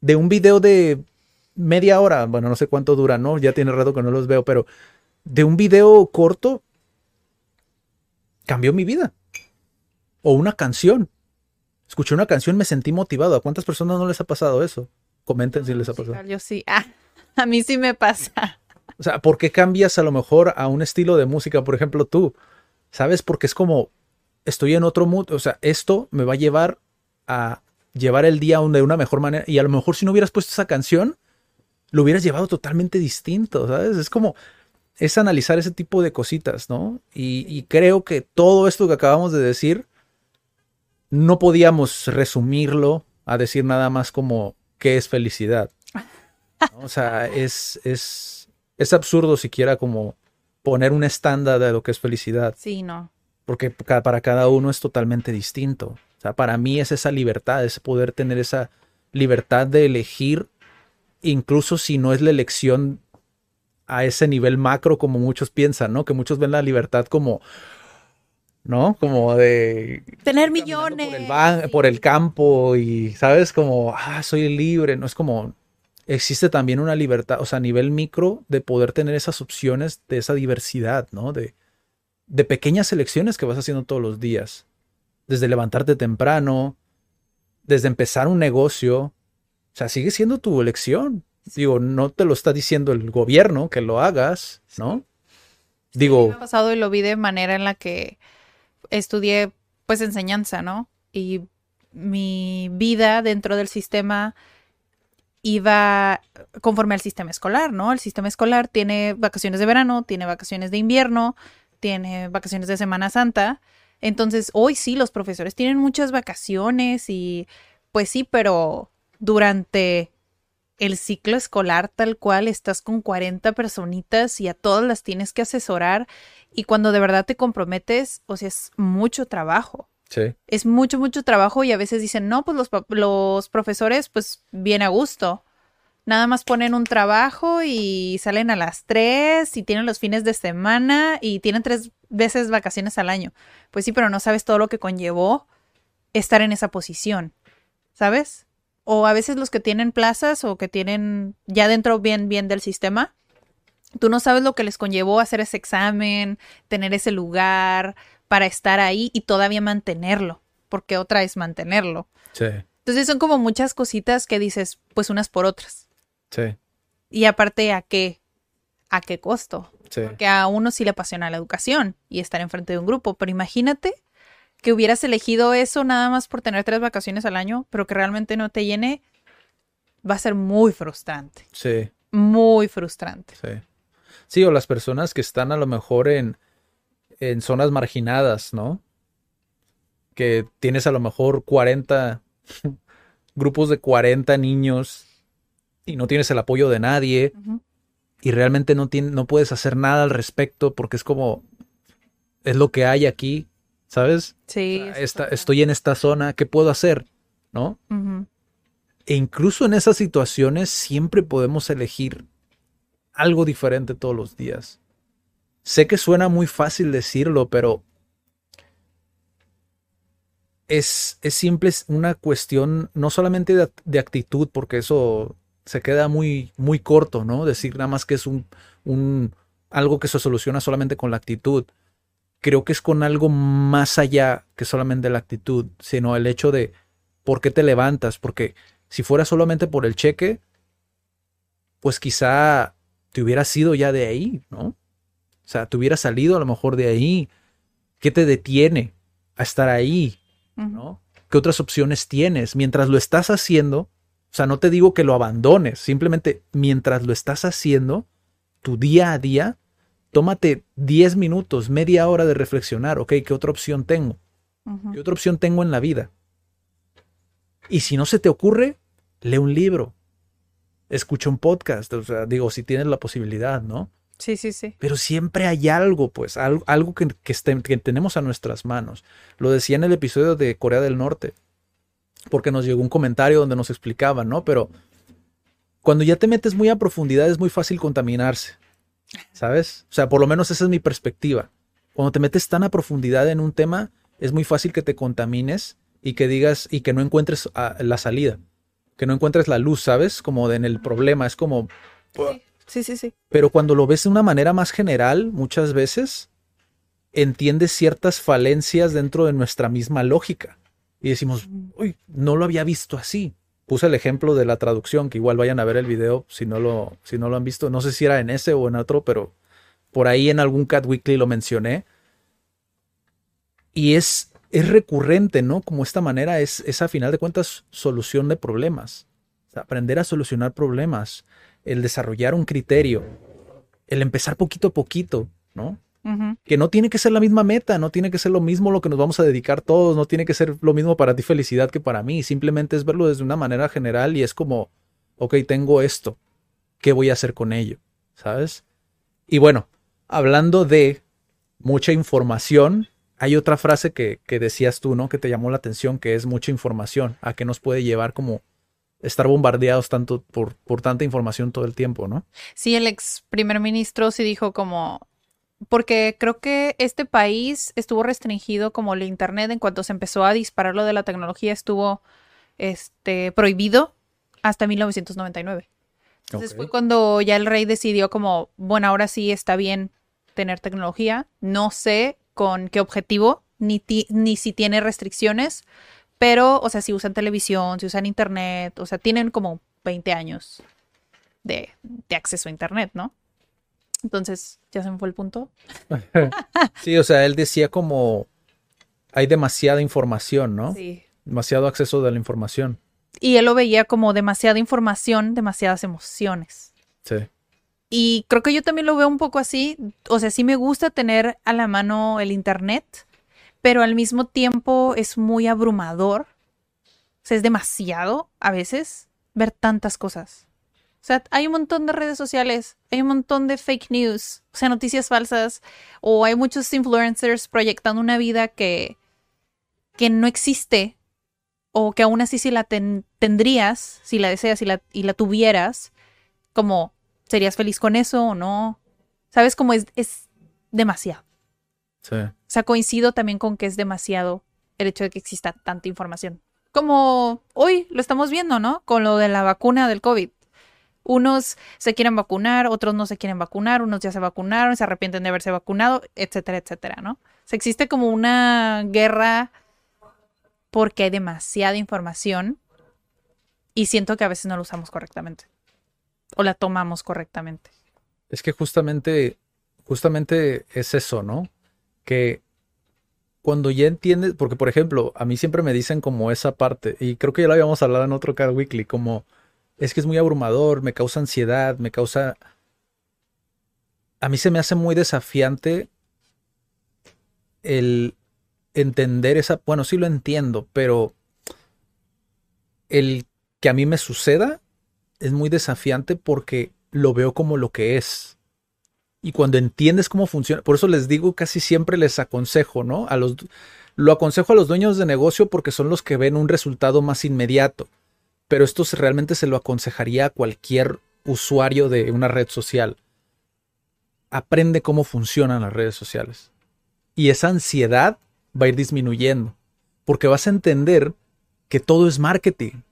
Speaker 1: de un video de media hora, bueno, no sé cuánto dura, ¿no? Ya tiene rato que no los veo, pero de un video corto cambió mi vida. O una canción. Escuché una canción, me sentí motivado. ¿A cuántas personas no les ha pasado eso? Comenten si les ha pasado.
Speaker 2: Yo sí. Ah, a mí sí me pasa.
Speaker 1: O sea, ¿por qué cambias a lo mejor a un estilo de música? Por ejemplo, tú, ¿sabes? Porque es como, estoy en otro mood, o sea, esto me va a llevar a llevar el día de una mejor manera. Y a lo mejor si no hubieras puesto esa canción, lo hubieras llevado totalmente distinto, ¿sabes? Es como, es analizar ese tipo de cositas, ¿no? Y, y creo que todo esto que acabamos de decir, no podíamos resumirlo a decir nada más como qué es felicidad. ¿no? O sea, es, es, es absurdo siquiera como poner un estándar de lo que es felicidad,
Speaker 2: Sí, no.
Speaker 1: porque para cada uno es totalmente distinto. O sea, para mí es esa libertad, es poder tener esa libertad de elegir, incluso si no es la elección a ese nivel macro como muchos piensan, ¿no? Que muchos ven la libertad como, ¿no? Como de
Speaker 2: Tener millones.
Speaker 1: por el, por el campo y, ¿sabes? Como, ah, soy libre, no es como, existe también una libertad, o sea, a nivel micro, de poder tener esas opciones de esa diversidad, ¿no? De, de pequeñas elecciones que vas haciendo todos los días. Desde levantarte temprano, desde empezar un negocio, o sea, sigue siendo tu elección. Digo, no te lo está diciendo el gobierno que lo hagas, ¿no? Digo,
Speaker 2: Me ha pasado y lo vi de manera en la que estudié pues enseñanza, ¿no? Y mi vida dentro del sistema iba conforme al sistema escolar, ¿no? El sistema escolar tiene vacaciones de verano, tiene vacaciones de invierno, tiene vacaciones de Semana Santa. Entonces, hoy sí, los profesores tienen muchas vacaciones y pues sí, pero durante el ciclo escolar tal cual estás con 40 personitas y a todas las tienes que asesorar y cuando de verdad te comprometes, o sea, es mucho trabajo.
Speaker 1: sí,
Speaker 2: Es mucho, mucho trabajo y a veces dicen, no, pues los, los profesores, pues bien a gusto. Nada más ponen un trabajo y salen a las 3 y tienen los fines de semana y tienen tres veces vacaciones al año. Pues sí, pero no sabes todo lo que conllevó estar en esa posición, ¿sabes? O a veces los que tienen plazas o que tienen ya dentro bien, bien del sistema, tú no sabes lo que les conllevó hacer ese examen, tener ese lugar para estar ahí y todavía mantenerlo, porque otra es mantenerlo.
Speaker 1: sí,
Speaker 2: Entonces son como muchas cositas que dices, pues unas por otras.
Speaker 1: sí,
Speaker 2: Y aparte, ¿a qué? ¿A qué costo?
Speaker 1: sí.
Speaker 2: Que a uno sí le apasiona la educación y estar enfrente de un grupo, pero imagínate que hubieras elegido eso nada más por tener tres vacaciones al año, pero que realmente no te llene, va a ser muy frustrante,
Speaker 1: sí.
Speaker 2: muy frustrante.
Speaker 1: Sí. Sí, o las personas que están a lo mejor en, en zonas marginadas, ¿no? Que tienes a lo mejor 40 grupos de 40 niños y no tienes el apoyo de nadie y realmente no, tiene- no puedes hacer nada al respecto porque es como, es lo que hay aquí, ¿sabes?
Speaker 2: Sí.
Speaker 1: O sea,
Speaker 2: eso
Speaker 1: esta-
Speaker 2: pasa.
Speaker 1: estoy en esta zona, ¿qué puedo hacer? ¿No? E incluso en esas situaciones siempre podemos elegir algo diferente todos los días. Sé que suena muy fácil decirlo, pero es, es simple es una cuestión no solamente de, de actitud, porque eso se queda muy, muy corto, ¿no? Decir nada más que es un, un algo que se soluciona solamente con la actitud. Creo que es con algo más allá que solamente la actitud, sino el hecho de por qué te levantas, porque si fuera solamente por el cheque, pues quizá te hubieras ido ya de ahí, ¿no? O sea, te hubieras salido a lo mejor de ahí. ¿Qué te detiene a estar ahí. ¿no? ¿Qué otras opciones tienes? Mientras lo estás haciendo, o sea, no te digo que lo abandones, simplemente mientras lo estás haciendo, tu día a día, tómate 10 minutos, media hora de reflexionar, ok, ¿qué otra opción tengo? ¿Qué otra opción tengo en la vida? Y si no se te ocurre, lee un libro, escucha un podcast, o sea, digo, si tienes la posibilidad, ¿no?
Speaker 2: Sí, sí, sí.
Speaker 1: Pero siempre hay algo, pues, algo, algo que, que, que tenemos a nuestras manos. Lo decía en el episodio de Corea del Norte, porque nos llegó un comentario donde nos explicaban, ¿no? Pero cuando ya te metes muy a profundidad es muy fácil contaminarse, ¿sabes? O sea, por lo menos esa es mi perspectiva. Cuando te metes tan a profundidad en un tema, es muy fácil que te contamines y que digas y que no encuentres ah, la salida, que no encuentres la luz, ¿sabes? Como de- en el problema, es como
Speaker 2: Sí, sí, sí.
Speaker 1: pero cuando lo ves de una manera más general, muchas veces entiendes ciertas falencias dentro de nuestra misma lógica. Y decimos, uy, no lo había visto así. Puse el ejemplo de la traducción, que igual vayan a ver el video si no lo, si no lo han visto. No sé si era en ese o en otro, pero por ahí en algún Cat Weekly lo mencioné. Y es, es recurrente, ¿no? Como esta manera es, es a final de cuentas solución de problemas. Aprender a solucionar problemas, el desarrollar un criterio, el empezar poquito a poquito, ¿no? Que no tiene que ser la misma meta, no tiene que ser lo mismo lo que nos vamos a dedicar todos, no tiene que ser lo mismo para ti felicidad que para mí, simplemente es verlo desde una manera general y es como, ok, tengo esto, ¿qué voy a hacer con ello? ¿Sabes? Y bueno, hablando de mucha información, hay otra frase que, que decías tú, ¿no? Que te llamó la atención, que es mucha información, a qué nos puede llevar como estar bombardeados tanto por, por tanta información todo el tiempo, ¿no?
Speaker 2: Sí, el ex primer ministro sí dijo como, porque creo que este país estuvo restringido como el internet en cuanto se empezó a disparar lo de la tecnología estuvo este prohibido hasta 1999. Entonces fue cuando ya el rey decidió como, bueno, ahora sí está bien tener tecnología, no sé con qué objetivo ni ti- ni si tiene restricciones, pero o sea, si usan televisión, si usan internet, o sea, tienen como 20 años de, de acceso a internet, ¿no? Entonces, ya se me fue el punto.
Speaker 1: Sí, o sea, él decía como hay demasiada información, ¿no?
Speaker 2: Sí.
Speaker 1: Demasiado acceso de la información.
Speaker 2: Y él lo veía como demasiada información, demasiadas emociones.
Speaker 1: Sí.
Speaker 2: Y creo que yo también lo veo un poco así. O sea, sí me gusta tener a la mano el internet, pero al mismo tiempo es muy abrumador. O sea, es demasiado a veces ver tantas cosas. O sea, hay un montón de redes sociales, hay un montón de fake news, o sea, noticias falsas, o hay muchos influencers proyectando una vida que, que no existe, o que aún así si la ten- tendrías, si la deseas y la, y la tuvieras, como serías feliz con eso o no. ¿Sabes? Como es, es demasiado.
Speaker 1: Sí.
Speaker 2: O sea, coincido también con que es demasiado el hecho de que exista tanta información. Como hoy lo estamos viendo, ¿no? Con lo de la vacuna del COVID. Unos se quieren vacunar, otros no se quieren vacunar, unos ya se vacunaron, se arrepienten de haberse vacunado, etcétera, etcétera, ¿no? O sea, existe como una guerra porque hay demasiada información y siento que a veces no la usamos correctamente o la tomamos correctamente.
Speaker 1: Es que justamente, justamente es eso, ¿no? Que cuando ya entiendes, porque por ejemplo, a mí siempre me dicen como esa parte, y creo que ya lo habíamos hablado en otro Car Weekly, como es que es muy abrumador, me causa ansiedad, me causa... A mí se me hace muy desafiante el entender esa... Bueno, sí lo entiendo, pero el que a mí me suceda es muy desafiante porque lo veo como lo que es. Y cuando entiendes cómo funciona, por eso les digo, casi siempre les aconsejo, ¿no? A los, lo aconsejo a los dueños de negocio porque son los que ven un resultado más inmediato. Pero esto realmente se lo aconsejaría a cualquier usuario de una red social. Aprende cómo funcionan las redes sociales. Y esa ansiedad va a ir disminuyendo. Porque vas a entender que todo es marketing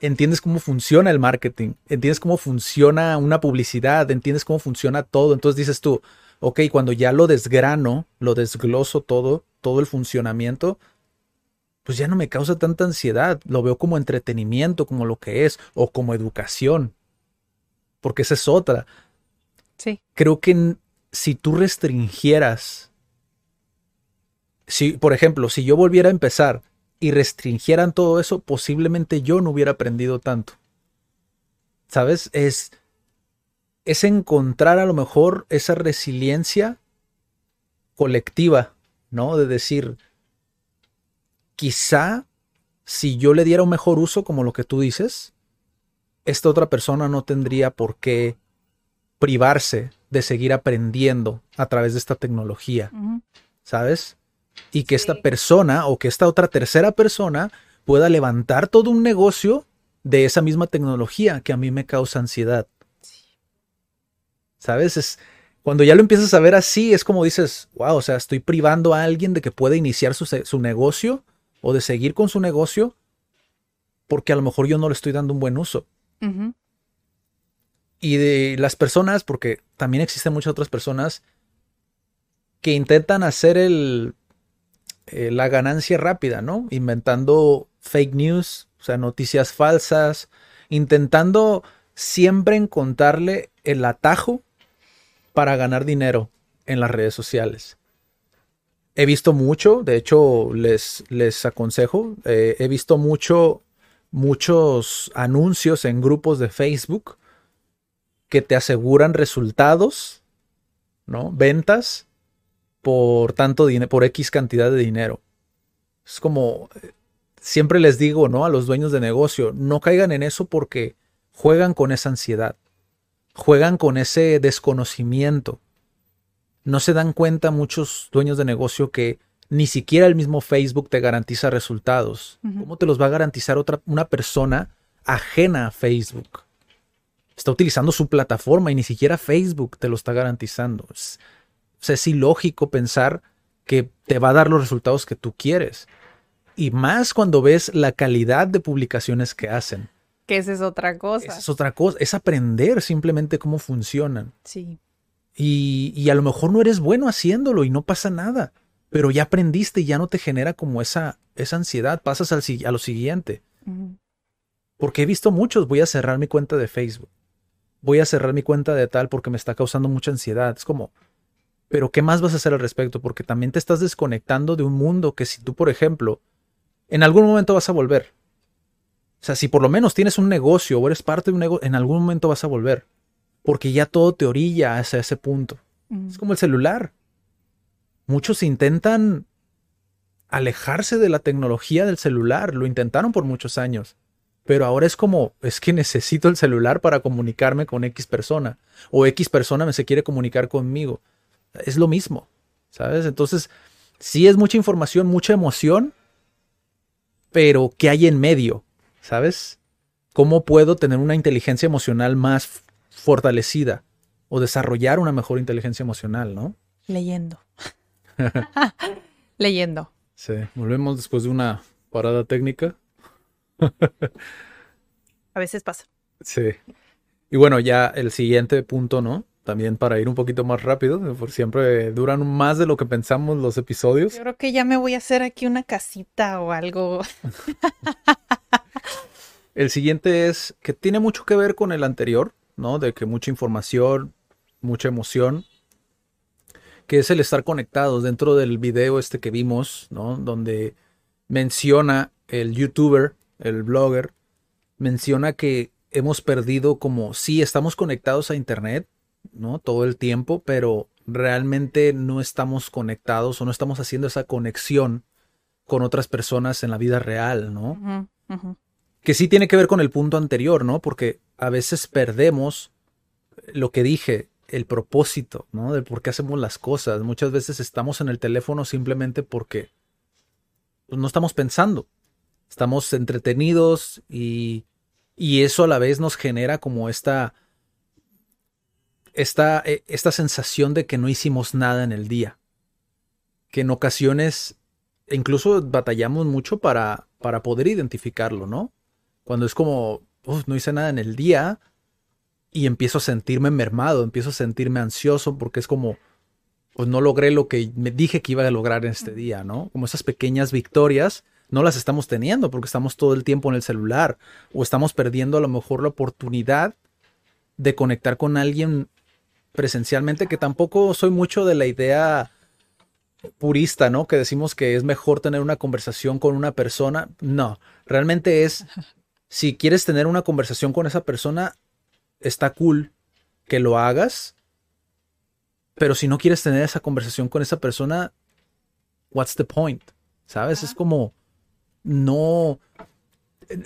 Speaker 1: entiendes cómo funciona el marketing, entiendes cómo funciona una publicidad, entiendes cómo funciona todo. Entonces dices tú, ok, cuando ya lo desgrano, lo desgloso todo, todo el funcionamiento, pues ya no me causa tanta ansiedad. Lo veo como entretenimiento, como lo que es, o como educación. Porque esa es otra.
Speaker 2: Sí.
Speaker 1: Creo que si tú restringieras, si, por ejemplo, si yo volviera a empezar y restringieran todo eso, posiblemente yo no hubiera aprendido tanto. ¿Sabes? Es, es encontrar a lo mejor esa resiliencia colectiva, ¿no? De decir, quizá si yo le diera un mejor uso, como lo que tú dices, esta otra persona no tendría por qué privarse de seguir aprendiendo a través de esta tecnología, ¿sabes? y que esta persona o que esta otra tercera persona pueda levantar todo un negocio de esa misma tecnología que a mí me causa ansiedad. ¿Sabes? Es, cuando ya lo empiezas a ver así, es como dices, wow, o sea, estoy privando a alguien de que pueda iniciar su, su negocio o de seguir con su negocio porque a lo mejor yo no le estoy dando un buen uso. Y de las personas, porque también existen muchas otras personas que intentan hacer el eh, la ganancia rápida, ¿no? Inventando fake news, o sea, noticias falsas, intentando siempre encontrarle el atajo para ganar dinero en las redes sociales. He visto mucho, de hecho les, les aconsejo, eh, he visto mucho, muchos anuncios en grupos de Facebook que te aseguran resultados, ¿no? Ventas por tanto dinero, por X cantidad de dinero. Es como, siempre les digo, ¿no? A los dueños de negocio, no caigan en eso porque juegan con esa ansiedad, juegan con ese desconocimiento. No se dan cuenta muchos dueños de negocio que ni siquiera el mismo Facebook te garantiza resultados. ¿Cómo te los va a garantizar otra, una persona ajena a Facebook? Está utilizando su plataforma y ni siquiera Facebook te lo está garantizando. Es, o sea, es ilógico pensar que te va a dar los resultados que tú quieres. Y más cuando ves la calidad de publicaciones que hacen.
Speaker 2: Que esa es otra cosa.
Speaker 1: Esa es otra cosa. Es aprender simplemente cómo funcionan.
Speaker 2: Sí.
Speaker 1: Y, y, a lo mejor no eres bueno haciéndolo y no pasa nada. Pero ya aprendiste y ya no te genera como esa, esa ansiedad. Pasas al, a lo siguiente. Porque he visto muchos. Voy a cerrar mi cuenta de Facebook. Voy a cerrar mi cuenta de tal porque me está causando mucha ansiedad. Es como, pero ¿qué más vas a hacer al respecto? Porque también te estás desconectando de un mundo que si tú, por ejemplo, en algún momento vas a volver. O sea, si por lo menos tienes un negocio o eres parte de un negocio, en algún momento vas a volver. Porque ya todo te orilla hacia ese punto. Es como el celular. Muchos intentan alejarse de la tecnología del celular. Lo intentaron por muchos años. Pero ahora es como, es que necesito el celular para comunicarme con X persona. O X persona me se quiere comunicar conmigo es lo mismo, ¿sabes? Entonces, sí es mucha información, mucha emoción, pero ¿qué hay en medio? ¿Sabes? ¿Cómo puedo tener una inteligencia emocional más fortalecida o desarrollar una mejor inteligencia emocional, ¿no?
Speaker 2: Leyendo. Leyendo.
Speaker 1: Sí, volvemos después de una parada técnica.
Speaker 2: A veces pasa.
Speaker 1: Sí. Y bueno, ya el siguiente punto, ¿no? también para ir un poquito más rápido, por siempre duran más de lo que pensamos los episodios.
Speaker 2: Yo creo que ya me voy a hacer aquí una casita o algo.
Speaker 1: el siguiente es que tiene mucho que ver con el anterior, ¿no? De que mucha información, mucha emoción, que es el estar conectados dentro del video este que vimos, ¿no? Donde menciona el youtuber, el blogger, menciona que hemos perdido como, sí, estamos conectados a internet, ¿no? Todo el tiempo, pero realmente no estamos conectados o no estamos haciendo esa conexión con otras personas en la vida real, ¿no? que sí tiene que ver con el punto anterior, ¿no? Porque a veces perdemos lo que dije, el propósito, ¿no? De por qué hacemos las cosas. Muchas veces estamos en el teléfono simplemente porque pues, no estamos pensando. Estamos entretenidos y, y, eso a la vez nos genera como esta, esta, e, esta sensación de que no hicimos nada en el día. Que en ocasiones incluso batallamos mucho para, para poder identificarlo, ¿no? Cuando es como, no hice nada en el día, y empiezo a sentirme mermado, empiezo a sentirme ansioso porque es como, pues no logré lo que me dije que iba a lograr en este día, ¿no? Como esas pequeñas victorias no las estamos teniendo porque estamos todo el tiempo en el celular o estamos perdiendo a lo mejor la oportunidad de conectar con alguien presencialmente, que tampoco soy mucho de la idea purista, ¿no? Que decimos que es mejor tener una conversación con una persona. No, realmente es, si quieres tener una conversación con esa persona, está cool que lo hagas, pero si no quieres tener esa conversación con esa persona, what's the point? ¿Sabes? Es como, no,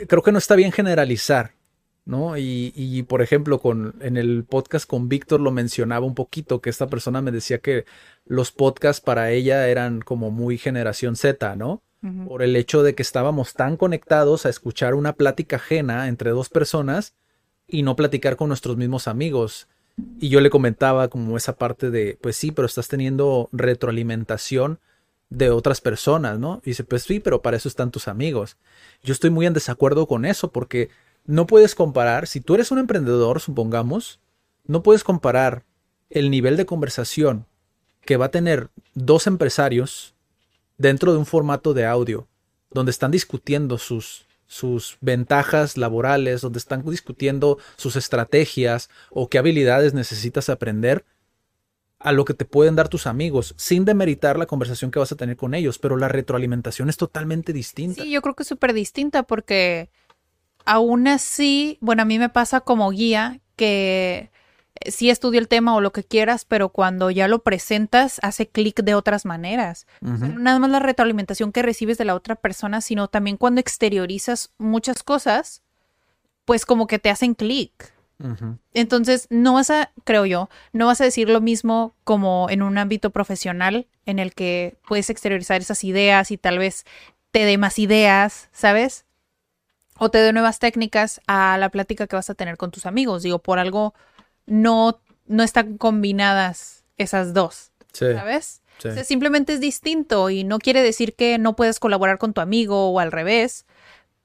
Speaker 1: creo que no está bien generalizar, ¿no? Y, y, por ejemplo, con, en el podcast con Víctor lo mencionaba un poquito, que esta persona me decía que los podcasts para ella eran como muy generación Z, ¿no? Por el hecho de que estábamos tan conectados a escuchar una plática ajena entre dos personas y no platicar con nuestros mismos amigos. Y yo le comentaba como esa parte de, pues sí, pero estás teniendo retroalimentación de otras personas, ¿no? Y dice, pues sí, pero para eso están tus amigos. Yo estoy muy en desacuerdo con eso porque no puedes comparar, si tú eres un emprendedor, supongamos, no puedes comparar el nivel de conversación que va a tener dos empresarios dentro de un formato de audio, donde están discutiendo sus sus ventajas laborales, donde están discutiendo sus estrategias o qué habilidades necesitas aprender, a lo que te pueden dar tus amigos, sin demeritar la conversación que vas a tener con ellos, pero la retroalimentación es totalmente distinta.
Speaker 2: Sí, yo creo que es súper distinta porque aún así, bueno, a mí me pasa como guía que sí estudio el tema o lo que quieras, pero cuando ya lo presentas, hace clic de otras maneras. nada más la retroalimentación que recibes de la otra persona, sino también cuando exteriorizas muchas cosas, pues como que te hacen clic. Entonces, no vas a, creo yo, no vas a decir lo mismo como en un ámbito profesional en el que puedes exteriorizar esas ideas y tal vez te dé más ideas, ¿sabes? O te dé nuevas técnicas a la plática que vas a tener con tus amigos. Digo, por algo no, no están combinadas esas dos. ¿Sabes? simplemente es distinto y no quiere decir que no puedes colaborar con tu amigo o al revés,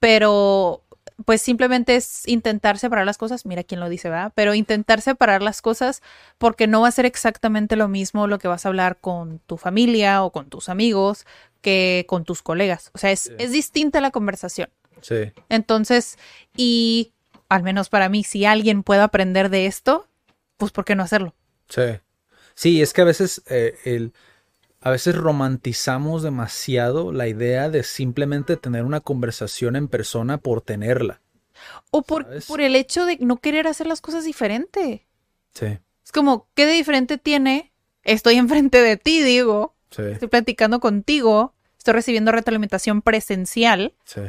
Speaker 2: pero pues simplemente es intentar separar las cosas, mira quién lo dice, ¿verdad? Pero intentar separar las cosas porque no va a ser exactamente lo mismo lo que vas a hablar con tu familia o con tus amigos que con tus colegas. O sea, es, es distinta la conversación.
Speaker 1: Sí.
Speaker 2: Entonces, y al menos para mí, si alguien puede aprender de esto, pues ¿por qué no hacerlo?
Speaker 1: Sí. Sí, es que a veces eh, el, a veces romantizamos demasiado la idea de simplemente tener una conversación en persona por tenerla.
Speaker 2: O por, por el hecho de no querer hacer las cosas diferente.
Speaker 1: Sí.
Speaker 2: Es como, ¿qué de diferente tiene? Estoy enfrente de ti, digo. Sí. Estoy platicando contigo. Estoy recibiendo retroalimentación presencial.
Speaker 1: Sí.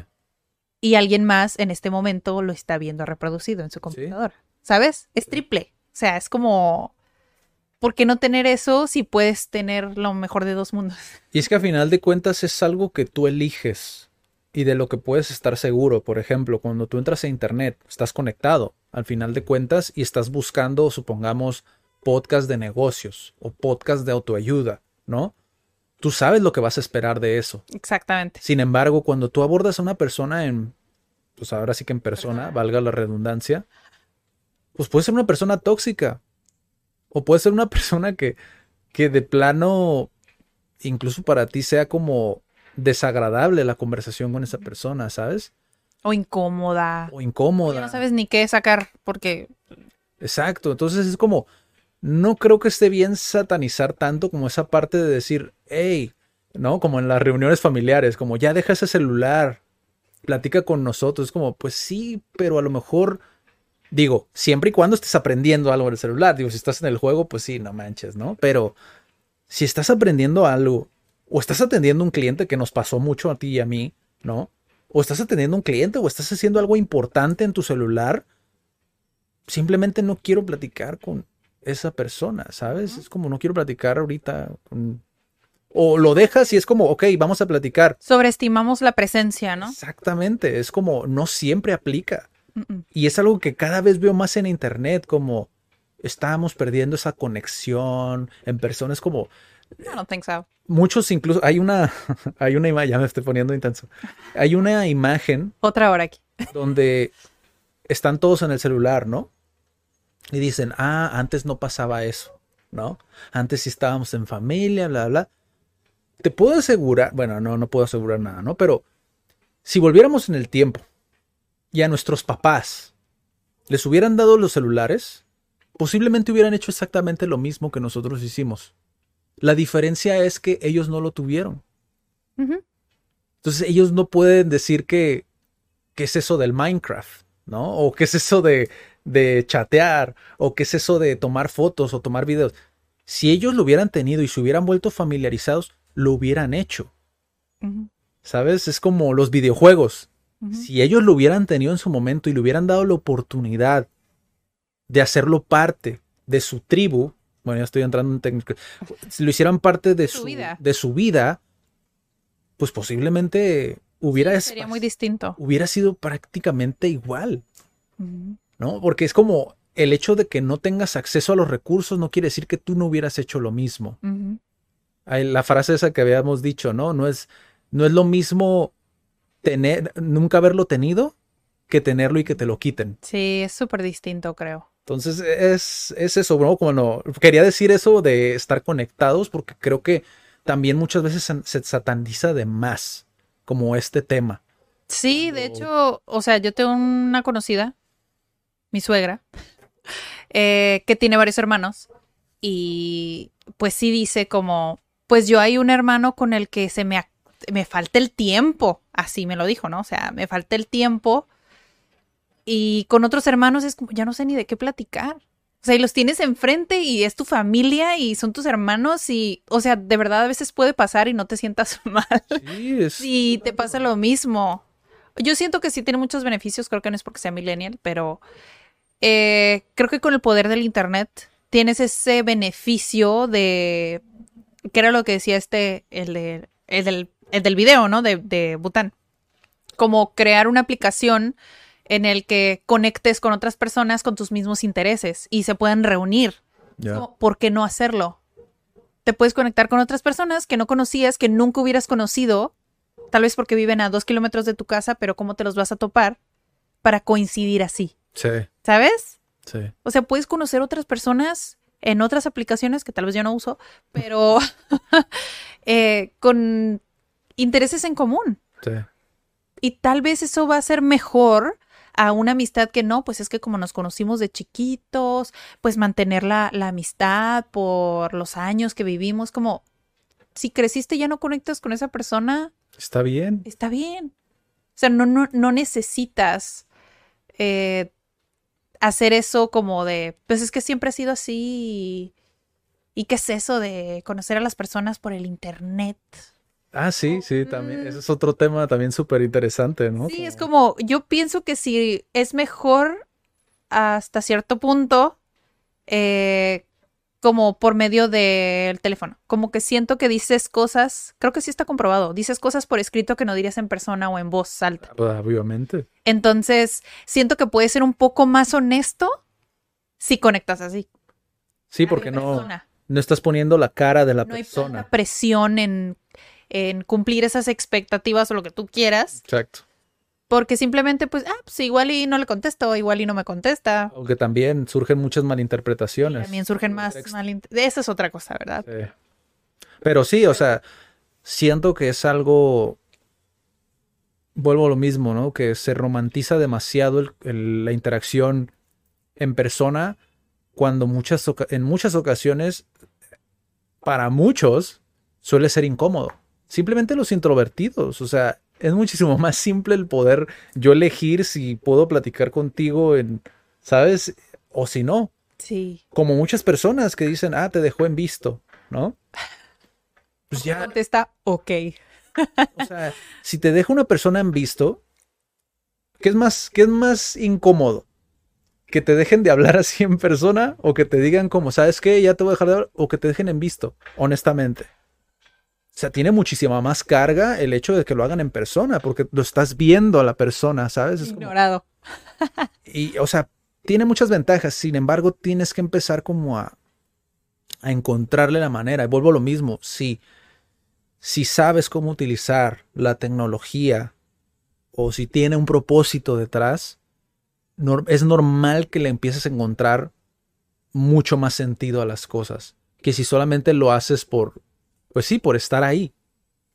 Speaker 2: Y alguien más en este momento lo está viendo reproducido en su computadora. ¿Sabes? Es triple. O sea, es como, ¿por qué no tener eso si puedes tener lo mejor de dos mundos?
Speaker 1: Y es que a final de cuentas es algo que tú eliges y de lo que puedes estar seguro. Por ejemplo, cuando tú entras a Internet, estás conectado al final de cuentas y estás buscando, supongamos, podcast de negocios o podcast de autoayuda, ¿no? Tú sabes lo que vas a esperar de eso.
Speaker 2: Exactamente.
Speaker 1: Sin embargo, cuando tú abordas a una persona en, pues ahora sí que en persona, valga la redundancia, pues puede ser una persona tóxica. O puede ser una persona que, que de plano, incluso para ti sea como desagradable la conversación con esa persona, ¿sabes?
Speaker 2: O incómoda.
Speaker 1: O incómoda.
Speaker 2: no sabes ni qué sacar porque...
Speaker 1: Exacto, entonces es como, no creo que esté bien satanizar tanto como esa parte de decir, hey, ¿no? Como en las reuniones familiares, como ya deja ese celular, platica con nosotros, es como, pues sí, pero a lo mejor Digo, siempre y cuando estés aprendiendo algo en el celular. Digo, si estás en el juego, pues sí, no manches, ¿no? Pero si estás aprendiendo algo o estás atendiendo a un cliente que nos pasó mucho a ti y a mí, ¿no? o estás atendiendo a un cliente o estás haciendo algo importante en tu celular, simplemente no quiero platicar con esa persona, ¿sabes? Es como no quiero platicar ahorita con... O lo dejas y es como, ok, vamos a platicar.
Speaker 2: Sobreestimamos la presencia, ¿no?
Speaker 1: Exactamente, es como no siempre aplica. Y es algo que cada vez veo más en internet, como estamos perdiendo esa conexión en personas como
Speaker 2: I don't think so.
Speaker 1: muchos incluso hay una hay una imagen, ya me estoy poniendo intenso. Hay una imagen
Speaker 2: Otra hora aquí.
Speaker 1: donde están todos en el celular, ¿no? Y dicen, ah, antes no pasaba eso, ¿no? Antes sí estábamos en familia, bla, bla. Te puedo asegurar, bueno, no, no puedo asegurar nada, ¿no? Pero si volviéramos en el tiempo y a nuestros papás les hubieran dado los celulares, posiblemente hubieran hecho exactamente lo mismo que nosotros hicimos. La diferencia es que ellos no lo tuvieron. Entonces ellos no pueden decir que, qué es eso del Minecraft, ¿no? O qué es eso de, de chatear, o qué es eso de tomar fotos o tomar videos. Si ellos lo hubieran tenido y se hubieran vuelto familiarizados, lo hubieran hecho. ¿Sabes? Es como los videojuegos. Si ellos lo hubieran tenido en su momento y le hubieran dado la oportunidad de hacerlo parte de su tribu, bueno, ya estoy entrando en técnico, si lo hicieran parte de
Speaker 2: Su
Speaker 1: su,
Speaker 2: vida.
Speaker 1: de su vida, pues posiblemente hubiera,
Speaker 2: Sería muy distinto.
Speaker 1: hubiera sido prácticamente igual. ¿no? Porque es como el hecho de que no tengas acceso a los recursos no quiere decir que tú no hubieras hecho lo mismo. La frase esa que habíamos dicho, ¿no? No es, no es lo mismo tener, nunca haberlo tenido que tenerlo y que te lo quiten.
Speaker 2: Sí, es súper distinto, creo.
Speaker 1: Entonces es, es eso, ¿no? Como no, quería decir eso de estar conectados porque creo que también muchas veces se, se sataniza de más como este tema.
Speaker 2: Sí, de hecho, o sea, yo tengo una conocida, mi suegra, eh, que tiene varios hermanos y pues sí dice como, pues yo hay un hermano con el que se me, me falta el tiempo, así me lo dijo, ¿no? O sea, me falta el tiempo y con otros hermanos es como, ya no sé ni de qué platicar. O sea, y los tienes enfrente y es tu familia y son tus hermanos y, o sea, de verdad a veces puede pasar y no te sientas mal.
Speaker 1: Sí, es,
Speaker 2: Sí, te pasa lo mismo. Yo siento que sí tiene muchos beneficios, creo que no es porque sea millennial, pero eh, creo que con el poder del Internet tienes ese beneficio de, que era lo que decía este, el, de, el, del, el del video, ¿no? De, de Bután. Como crear una aplicación en el que conectes con otras personas con tus mismos intereses y se puedan reunir. Como, ¿Por qué no hacerlo? Te puedes conectar con otras personas que no conocías, que nunca hubieras conocido, tal vez porque viven a dos kilómetros de tu casa, pero ¿cómo te los vas a topar para coincidir así?
Speaker 1: Sí,
Speaker 2: ¿Sabes?
Speaker 1: sí.
Speaker 2: O sea, puedes conocer otras personas en otras aplicaciones que tal vez yo no uso, pero eh, con intereses en común.
Speaker 1: sí.
Speaker 2: Y tal vez eso va a ser mejor a una amistad que no, pues es que como nos conocimos de chiquitos, pues mantener la, la amistad por los años que vivimos, como si creciste y ya no conectas con esa persona,
Speaker 1: Está bien.
Speaker 2: está bien. O sea, no, no, no necesitas eh, hacer eso como de, pues es que siempre ha sido así. ¿Y, y qué es eso de conocer a las personas por el internet?
Speaker 1: Ah, sí, sí, también. Ese es otro tema también súper interesante, ¿no?
Speaker 2: Sí, es como, yo pienso que sí es mejor hasta cierto punto, eh, como por medio del teléfono. Como que siento que dices cosas, creo que sí está comprobado, dices cosas por escrito que no dirías en persona o en voz alta.
Speaker 1: Obviamente.
Speaker 2: Entonces, siento que puede ser un poco más honesto si conectas así.
Speaker 1: Sí, porque no, no estás poniendo la cara de la
Speaker 2: No hay
Speaker 1: persona.
Speaker 2: tanta presión en, en cumplir esas expectativas o lo que tú quieras.
Speaker 1: Exacto.
Speaker 2: Porque simplemente, pues, ah, pues igual y no le contesto, igual y no me contesta.
Speaker 1: Aunque también surgen muchas malinterpretaciones.
Speaker 2: También surgen más
Speaker 1: Contexto.
Speaker 2: malint- Esa es otra cosa, ¿verdad?
Speaker 1: Sí. Pero sí, o sea, siento que es algo. Vuelvo a lo mismo, ¿no? Que se romantiza demasiado el- el- la interacción en persona cuando muchas en muchas ocasiones, para muchos, suele ser incómodo. Simplemente los introvertidos, o sea, es muchísimo más simple el poder yo elegir si puedo platicar contigo en, ¿sabes? O si no
Speaker 2: Sí.
Speaker 1: como muchas personas que dicen, ah, te dejó en visto, ¿no? Pues ya,
Speaker 2: Contesta, ok.
Speaker 1: O sea, si te deja una persona en visto, ¿qué es más, qué es más incómodo? ¿Que te dejen de hablar así en persona o que te digan como, ¿sabes qué? Ya te voy a dejar de hablar o que te dejen en visto, honestamente. O sea, tiene muchísima más carga el hecho de que lo hagan en persona, porque lo estás viendo a la persona, ¿sabes? Es como-
Speaker 2: Ignorado.
Speaker 1: y, o sea, tiene muchas ventajas. Sin embargo, tienes que empezar como a, a encontrarle la manera. Y vuelvo a lo mismo. Si, si sabes cómo utilizar la tecnología o si tiene un propósito detrás, es normal que le empieces a encontrar mucho más sentido a las cosas. Que si solamente lo haces por, pues sí, por estar ahí.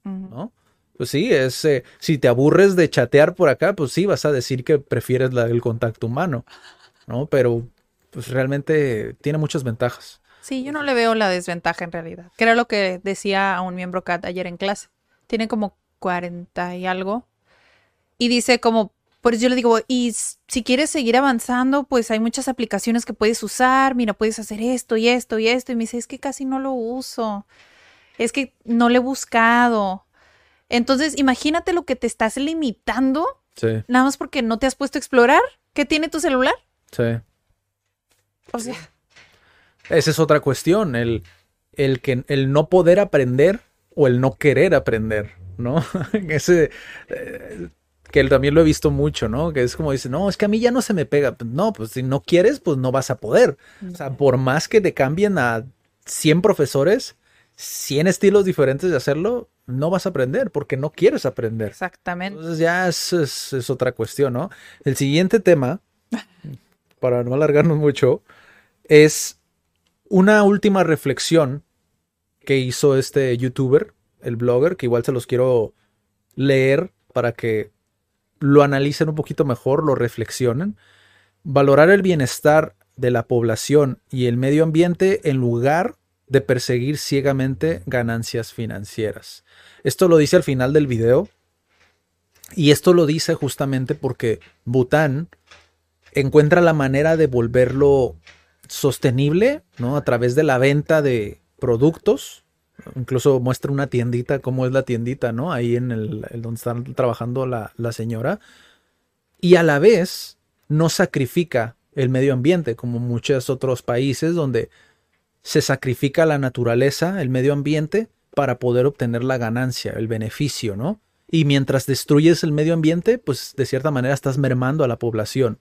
Speaker 1: ¿no? Pues sí, es, eh, si te aburres de chatear por acá, pues sí, vas a decir que prefieres la, el contacto humano, ¿no? Pero pues realmente tiene muchas ventajas.
Speaker 2: Sí, yo no le veo la desventaja en realidad. Que era lo que decía a un miembro CAT ayer en clase. Tiene como 40 y algo. Y dice como, pues yo le digo, y si quieres seguir avanzando, pues hay muchas aplicaciones que puedes usar. Mira, puedes hacer esto y esto y esto. Y me dice, es que casi no lo uso. Es que no lo he buscado. Entonces, imagínate lo que te estás limitando
Speaker 1: Sí,
Speaker 2: nada más porque no te has puesto a explorar. ¿Qué tiene tu celular?
Speaker 1: sí.
Speaker 2: O sea,
Speaker 1: Esa es otra cuestión, el, el, que, el no poder aprender o el no querer aprender, ¿no? Ese, eh, que también lo he visto mucho, ¿no? Que es como dice, no, es que a mí ya no se me pega. No, pues si no quieres, pues no vas a poder. O sea, por más que te cambien a 100 profesores, 100 estilos diferentes de hacerlo, no vas a aprender porque no quieres aprender.
Speaker 2: exactamente.
Speaker 1: Entonces ya es, es- es otra cuestión, ¿no? El siguiente tema, para no alargarnos mucho, es una última reflexión que hizo este youtuber, el blogger, que igual se los quiero leer para que lo analicen un poquito mejor, lo reflexionen. Valorar el bienestar de la población y el medio ambiente en lugar de perseguir ciegamente ganancias financieras. Esto lo dice al final del video. Y esto lo dice justamente porque Bután encuentra la manera de volverlo sostenible, ¿no? A través de la venta de productos. Incluso muestra una tiendita, cómo es la tiendita, ¿no? Ahí en el, donde está trabajando la, la señora. Y a la vez no sacrifica el medio ambiente, como muchos otros países donde se sacrifica la naturaleza, el medio ambiente, para poder obtener la ganancia, el beneficio, ¿no? Y mientras destruyes el medio ambiente, pues de cierta manera estás mermando a la población,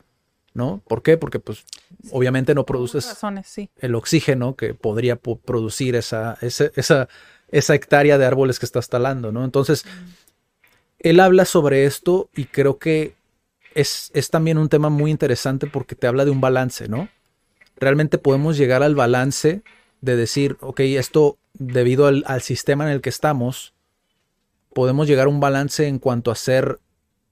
Speaker 1: ¿no? ¿Por qué? Porque pues obviamente no produces
Speaker 2: razones, sí.
Speaker 1: el oxígeno que podría po- producir esa, esa, esa hectárea de árboles que estás talando, ¿no? Entonces, él habla sobre esto y creo que es, es también un tema muy interesante porque te habla de un balance, ¿no? Realmente podemos llegar al balance de decir, ok, esto debido al, al sistema en el que estamos, podemos llegar a un balance en cuanto a ser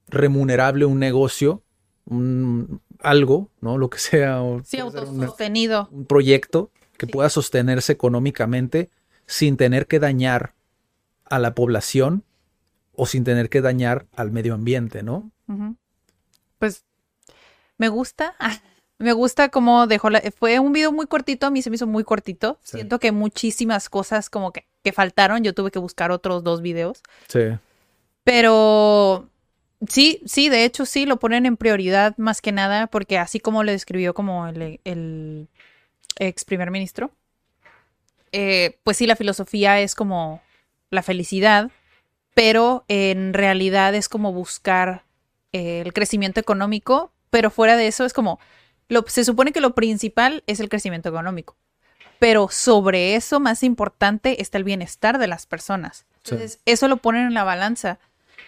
Speaker 1: remunerable un negocio, un, algo, ¿no? Lo que sea. o
Speaker 2: Sí,
Speaker 1: un-
Speaker 2: autosostenido.
Speaker 1: un proyecto que
Speaker 2: Sí.
Speaker 1: pueda sostenerse económicamente sin tener que dañar a la población o sin tener que dañar al medio ambiente, ¿no?
Speaker 2: Pues me gusta. Me gusta cómo dejó la... Fue un video muy cortito, a mí se me hizo muy cortito.
Speaker 1: Sí.
Speaker 2: Siento que muchísimas cosas como que, que faltaron. Yo tuve que buscar otros dos videos.
Speaker 1: Sí,
Speaker 2: Pero sí, sí, de hecho sí, lo ponen en prioridad más que nada porque así como lo describió como el, el ex primer ministro, eh, pues sí, la filosofía es como la felicidad, pero en realidad es como buscar eh, el crecimiento económico, pero fuera de eso es como, lo, se supone que lo principal es el crecimiento económico, pero sobre eso más importante está el bienestar de las personas.
Speaker 1: Sí.
Speaker 2: Entonces, eso lo ponen en la balanza.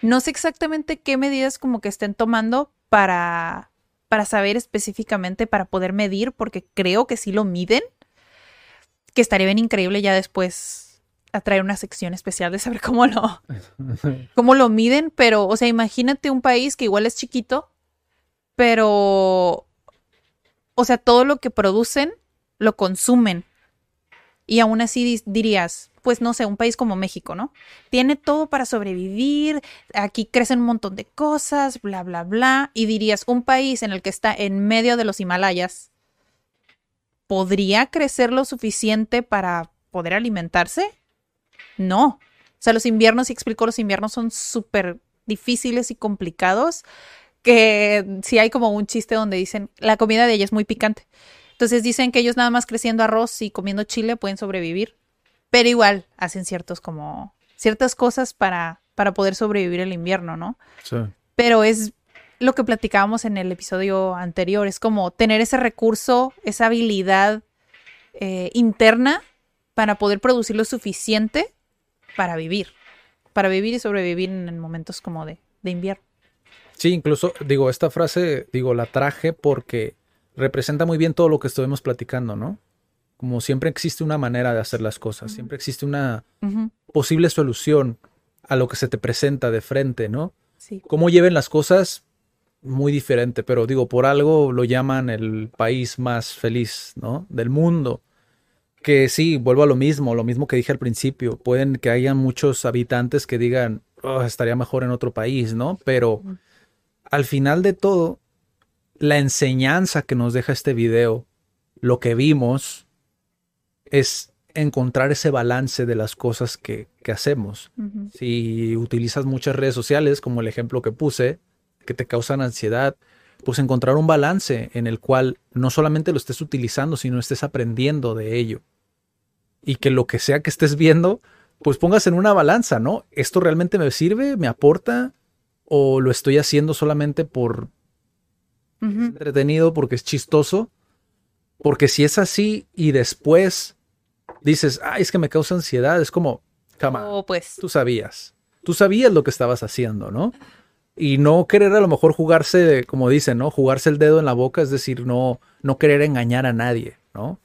Speaker 2: No sé exactamente qué medidas como que estén tomando para, para saber específicamente, para poder medir, porque creo que sí lo miden, que estaría bien increíble ya después atraer una sección especial de saber cómo lo, cómo lo miden, pero, o sea, imagínate un país que igual es chiquito, pero, o sea, todo lo que producen lo consumen. Y aún así dirías, pues no sé, un país como México, ¿no? Tiene todo para sobrevivir, aquí crecen un montón de cosas, bla, bla, bla. Y dirías, un país en el que está en medio de los Himalayas, ¿podría crecer lo suficiente para poder alimentarse? No. O sea, los inviernos, y explico, los inviernos son súper difíciles y complicados, que si hay como un chiste donde dicen, la comida de ella es muy picante. Entonces dicen que ellos nada más creciendo arroz y comiendo chile pueden sobrevivir, pero igual hacen ciertos como ciertas cosas para, para poder sobrevivir el invierno, ¿no?
Speaker 1: Sí.
Speaker 2: Pero es lo que platicábamos en el episodio anterior, es como tener ese recurso, esa habilidad eh, interna para poder producir lo suficiente para vivir, para vivir y sobrevivir en momentos como de, de invierno.
Speaker 1: Sí, incluso, digo, esta frase, digo, la traje porque representa muy bien todo lo que estuvimos platicando, ¿no? Como siempre existe una manera de hacer las cosas, siempre existe una posible solución a lo que se te presenta de frente, ¿no?
Speaker 2: Sí.
Speaker 1: Cómo lleven las cosas, muy diferente, pero digo, por algo lo llaman el país más feliz, ¿no? Del mundo. Que sí, vuelvo a lo mismo, lo mismo que dije al principio. Pueden que haya muchos habitantes que digan, "Oh, estaría mejor en otro país, ¿no? Pero al final de todo, la enseñanza que nos deja este video, lo que vimos, es encontrar ese balance de las cosas que, que hacemos. Si utilizas muchas redes sociales, como el ejemplo que puse, que te causan ansiedad, pues encontrar un balance en el cual no solamente lo estés utilizando, sino estés aprendiendo de ello. Y que lo que sea que estés viendo, pues pongas en una balanza, ¿no? ¿Esto realmente me sirve? ¿Me aporta? ¿O lo estoy haciendo solamente por entretenido, porque es chistoso? Porque si es así y después dices, ay, es que me causa ansiedad, es como, come on,
Speaker 2: O pues,
Speaker 1: tú sabías. Tú sabías lo que estabas haciendo, ¿no? Y no querer a lo mejor jugarse, como dicen, ¿no? Jugarse el dedo en la boca, es decir, no, no querer engañar a nadie, ¿no?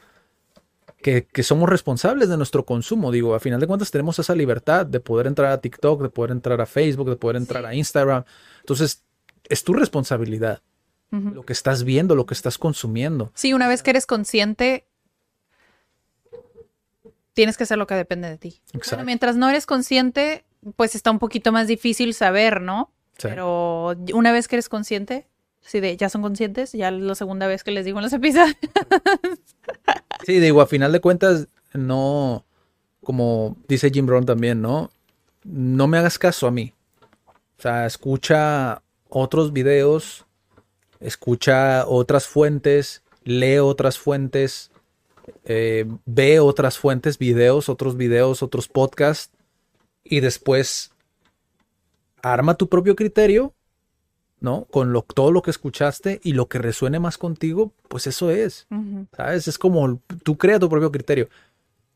Speaker 1: Que, que somos responsables de nuestro consumo. Digo, a final de cuentas tenemos esa libertad de poder entrar a TikTok, de poder entrar a Facebook, de poder entrar
Speaker 2: Sí.
Speaker 1: a Instagram. Entonces, es tu responsabilidad. Lo que estás viendo, lo que estás consumiendo.
Speaker 2: sí, una vez que eres consciente, tienes que hacer lo que depende de ti. Bueno, mientras no eres consciente, pues está un poquito más difícil saber, ¿no?
Speaker 1: Sí.
Speaker 2: Pero una vez que eres consciente, sí, de ya son conscientes, ya la segunda vez que les digo en los episodios.
Speaker 1: Sí, digo, a final de cuentas, no, como dice Jim Brown también, ¿no? No me hagas caso a mí. O sea, escucha otros videos, escucha otras fuentes, lee otras fuentes, eh, ve otras fuentes, videos, otros videos, otros podcasts, y después arma tu propio criterio, ¿no? Con lo, todo lo que escuchaste y lo que resuene más contigo, pues eso es.
Speaker 2: Ujú.
Speaker 1: ¿Sabes? Es como tú creas tu propio criterio.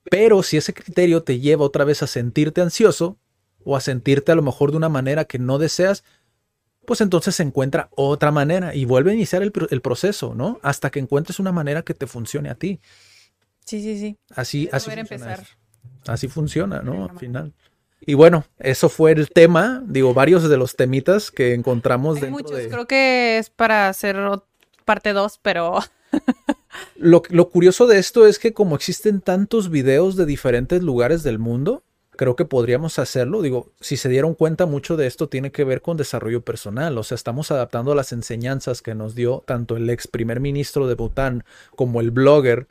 Speaker 1: Pero si ese criterio te lleva otra vez a sentirte ansioso o a sentirte a lo mejor de una manera que no deseas, pues entonces se encuentra otra manera y vuelve a iniciar el, el proceso, ¿no? Hasta que encuentres una manera que te funcione a ti.
Speaker 2: Sí, sí, sí.
Speaker 1: Así, así funciona. Así funciona, ¿no? Al final. Y bueno, eso fue el tema, digo, varios de los temitas que encontramos
Speaker 2: Hay
Speaker 1: dentro
Speaker 2: muchos,
Speaker 1: de...
Speaker 2: creo que es para hacer parte 2, pero
Speaker 1: Lo, lo curioso de esto es que como existen tantos videos de diferentes lugares del mundo, creo que podríamos hacerlo. Digo, si se dieron cuenta, mucho de esto tiene que ver con desarrollo personal. O sea, estamos adaptando las enseñanzas que nos dio tanto el ex primer ministro de Bután como el blogger,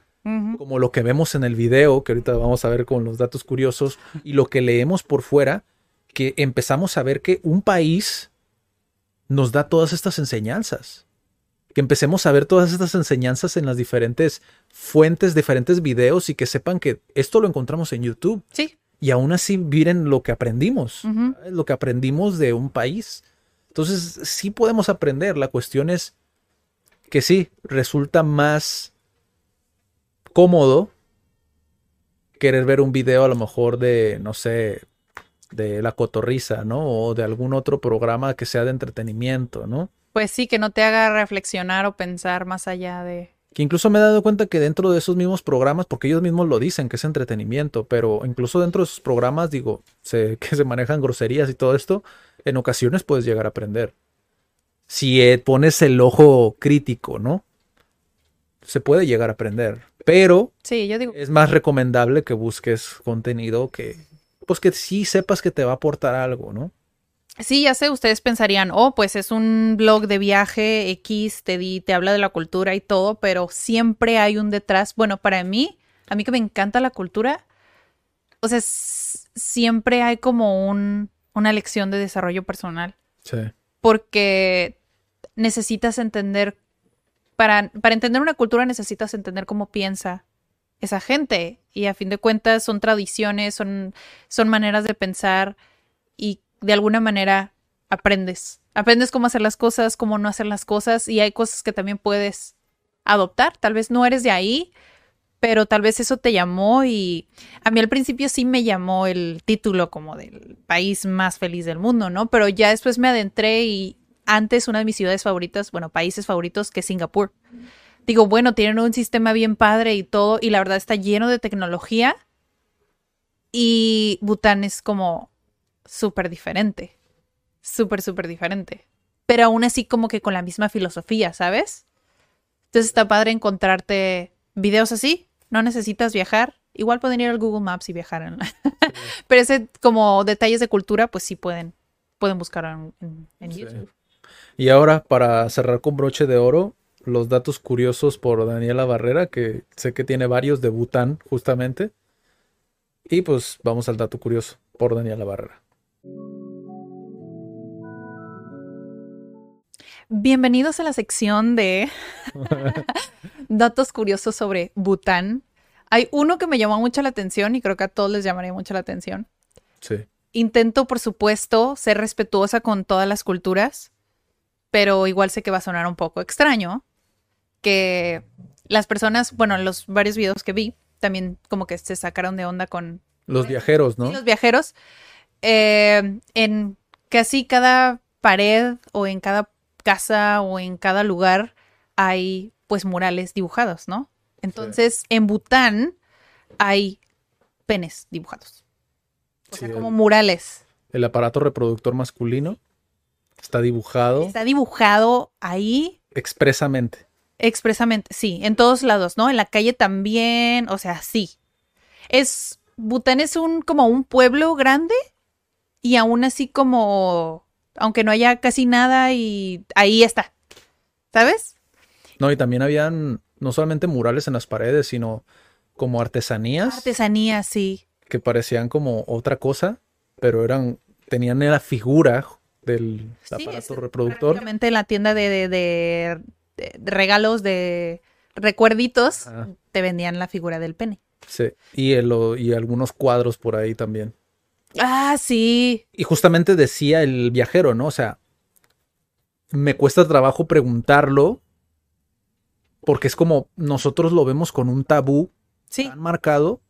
Speaker 1: como lo que vemos en el video, que ahorita vamos a ver con los datos curiosos, y lo que leemos por fuera, que empezamos a ver que un país nos da todas estas enseñanzas. Que empecemos a ver todas estas enseñanzas en las diferentes fuentes, diferentes videos, y que sepan que esto lo encontramos en YouTube.
Speaker 2: sí.
Speaker 1: Y aún así miren lo que aprendimos, lo que aprendimos de un país. Entonces, sí podemos aprender. La cuestión es que sí, resulta más cómodo querer ver un video a lo mejor de, no sé, de La Cotorriza, ¿no? O de algún otro programa que sea de entretenimiento, ¿no?
Speaker 2: Pues sí, que no te haga reflexionar o pensar más allá de...
Speaker 1: Que incluso me he dado cuenta que dentro de esos mismos programas, porque ellos mismos lo dicen que es entretenimiento, pero incluso dentro de esos programas, digo, se- que se manejan groserías y todo esto, en ocasiones puedes llegar a aprender. Si eh, pones el ojo crítico, ¿no? Se puede llegar a aprender, pero
Speaker 2: Sí, yo digo,
Speaker 1: es más recomendable que busques contenido que, pues que sí sepas que te va a aportar algo, ¿no?
Speaker 2: sí, ya sé, ustedes pensarían, oh, pues es un blog de viaje X, te, di, te habla de la cultura y todo, pero siempre hay un detrás. Bueno, para mí, a mí que me encanta la cultura, o sea, siempre hay como un, una lección de desarrollo personal.
Speaker 1: Sí.
Speaker 2: porque necesitas entender, para, para entender una cultura necesitas entender cómo piensa esa gente y a fin de cuentas son tradiciones, son, son maneras de pensar y de alguna manera aprendes. Aprendes cómo hacer las cosas, cómo no hacer las cosas y hay cosas que también puedes adoptar. Tal vez no eres de ahí, pero tal vez eso te llamó y a mí al principio sí me llamó el título como del país más feliz del mundo, ¿no? Pero ya después me adentré y antes una de mis ciudades favoritas, bueno, países favoritos, que es Singapur. Digo, bueno, tienen un sistema bien padre y todo, y la verdad está lleno de tecnología. Y Bután es como súper diferente. Súper, súper diferente. Pero aún así como que con la misma filosofía, ¿sabes? Entonces está padre encontrarte videos así. No necesitas viajar. Igual pueden ir al Google Maps y viajar. en la- Pero ese como detalles de cultura, pues sí pueden, pueden buscar en, en- en
Speaker 1: Sí.
Speaker 2: YouTube.
Speaker 1: Y ahora, para cerrar con broche de oro, los datos curiosos por Daniela Barrera, que sé que tiene varios de Bután, justamente. Y pues vamos al dato curioso por Daniela Barrera.
Speaker 2: Bienvenidos a la sección de datos curiosos sobre Bután. Hay uno que me llamó mucho la atención y creo que a todos les llamaría mucho la atención.
Speaker 1: Sí.
Speaker 2: Intento, por supuesto, ser respetuosa con todas las culturas, pero igual sé que va a sonar un poco extraño que las personas, bueno, en los varios videos que vi, también como que se sacaron de onda con
Speaker 1: Los viajeros, ¿no?
Speaker 2: Sí, los viajeros, eh, en casi cada pared o en cada casa o en cada lugar hay pues murales dibujados, ¿no? Entonces, en Bután hay penes dibujados. O
Speaker 1: Sí,
Speaker 2: sea,
Speaker 1: el-
Speaker 2: como murales.
Speaker 1: El aparato reproductor masculino está dibujado
Speaker 2: Está dibujado ahí
Speaker 1: expresamente.
Speaker 2: expresamente, sí, en todos lados, ¿no? En la calle también, o sea, sí. Es, Bután es un, como un pueblo grande y aún así como, aunque no haya casi nada y ahí está, ¿sabes?
Speaker 1: No, y también habían no solamente murales en las paredes, sino como artesanías
Speaker 2: Artesanía, sí.
Speaker 1: que parecían como otra cosa, pero eran, tenían la figura del
Speaker 2: Sí,
Speaker 1: aparato
Speaker 2: es
Speaker 1: reproductor.
Speaker 2: Prácticamente en la tienda de, de- de- de regalos, de recuerditos,
Speaker 1: Ajá.
Speaker 2: te vendían la figura del pene.
Speaker 1: Sí, y, el- y algunos cuadros por ahí también.
Speaker 2: Ah, sí.
Speaker 1: Y justamente decía el viajero, ¿no? O sea, me cuesta trabajo preguntarlo porque es como nosotros lo vemos con un tabú
Speaker 2: Sí,
Speaker 1: tan marcado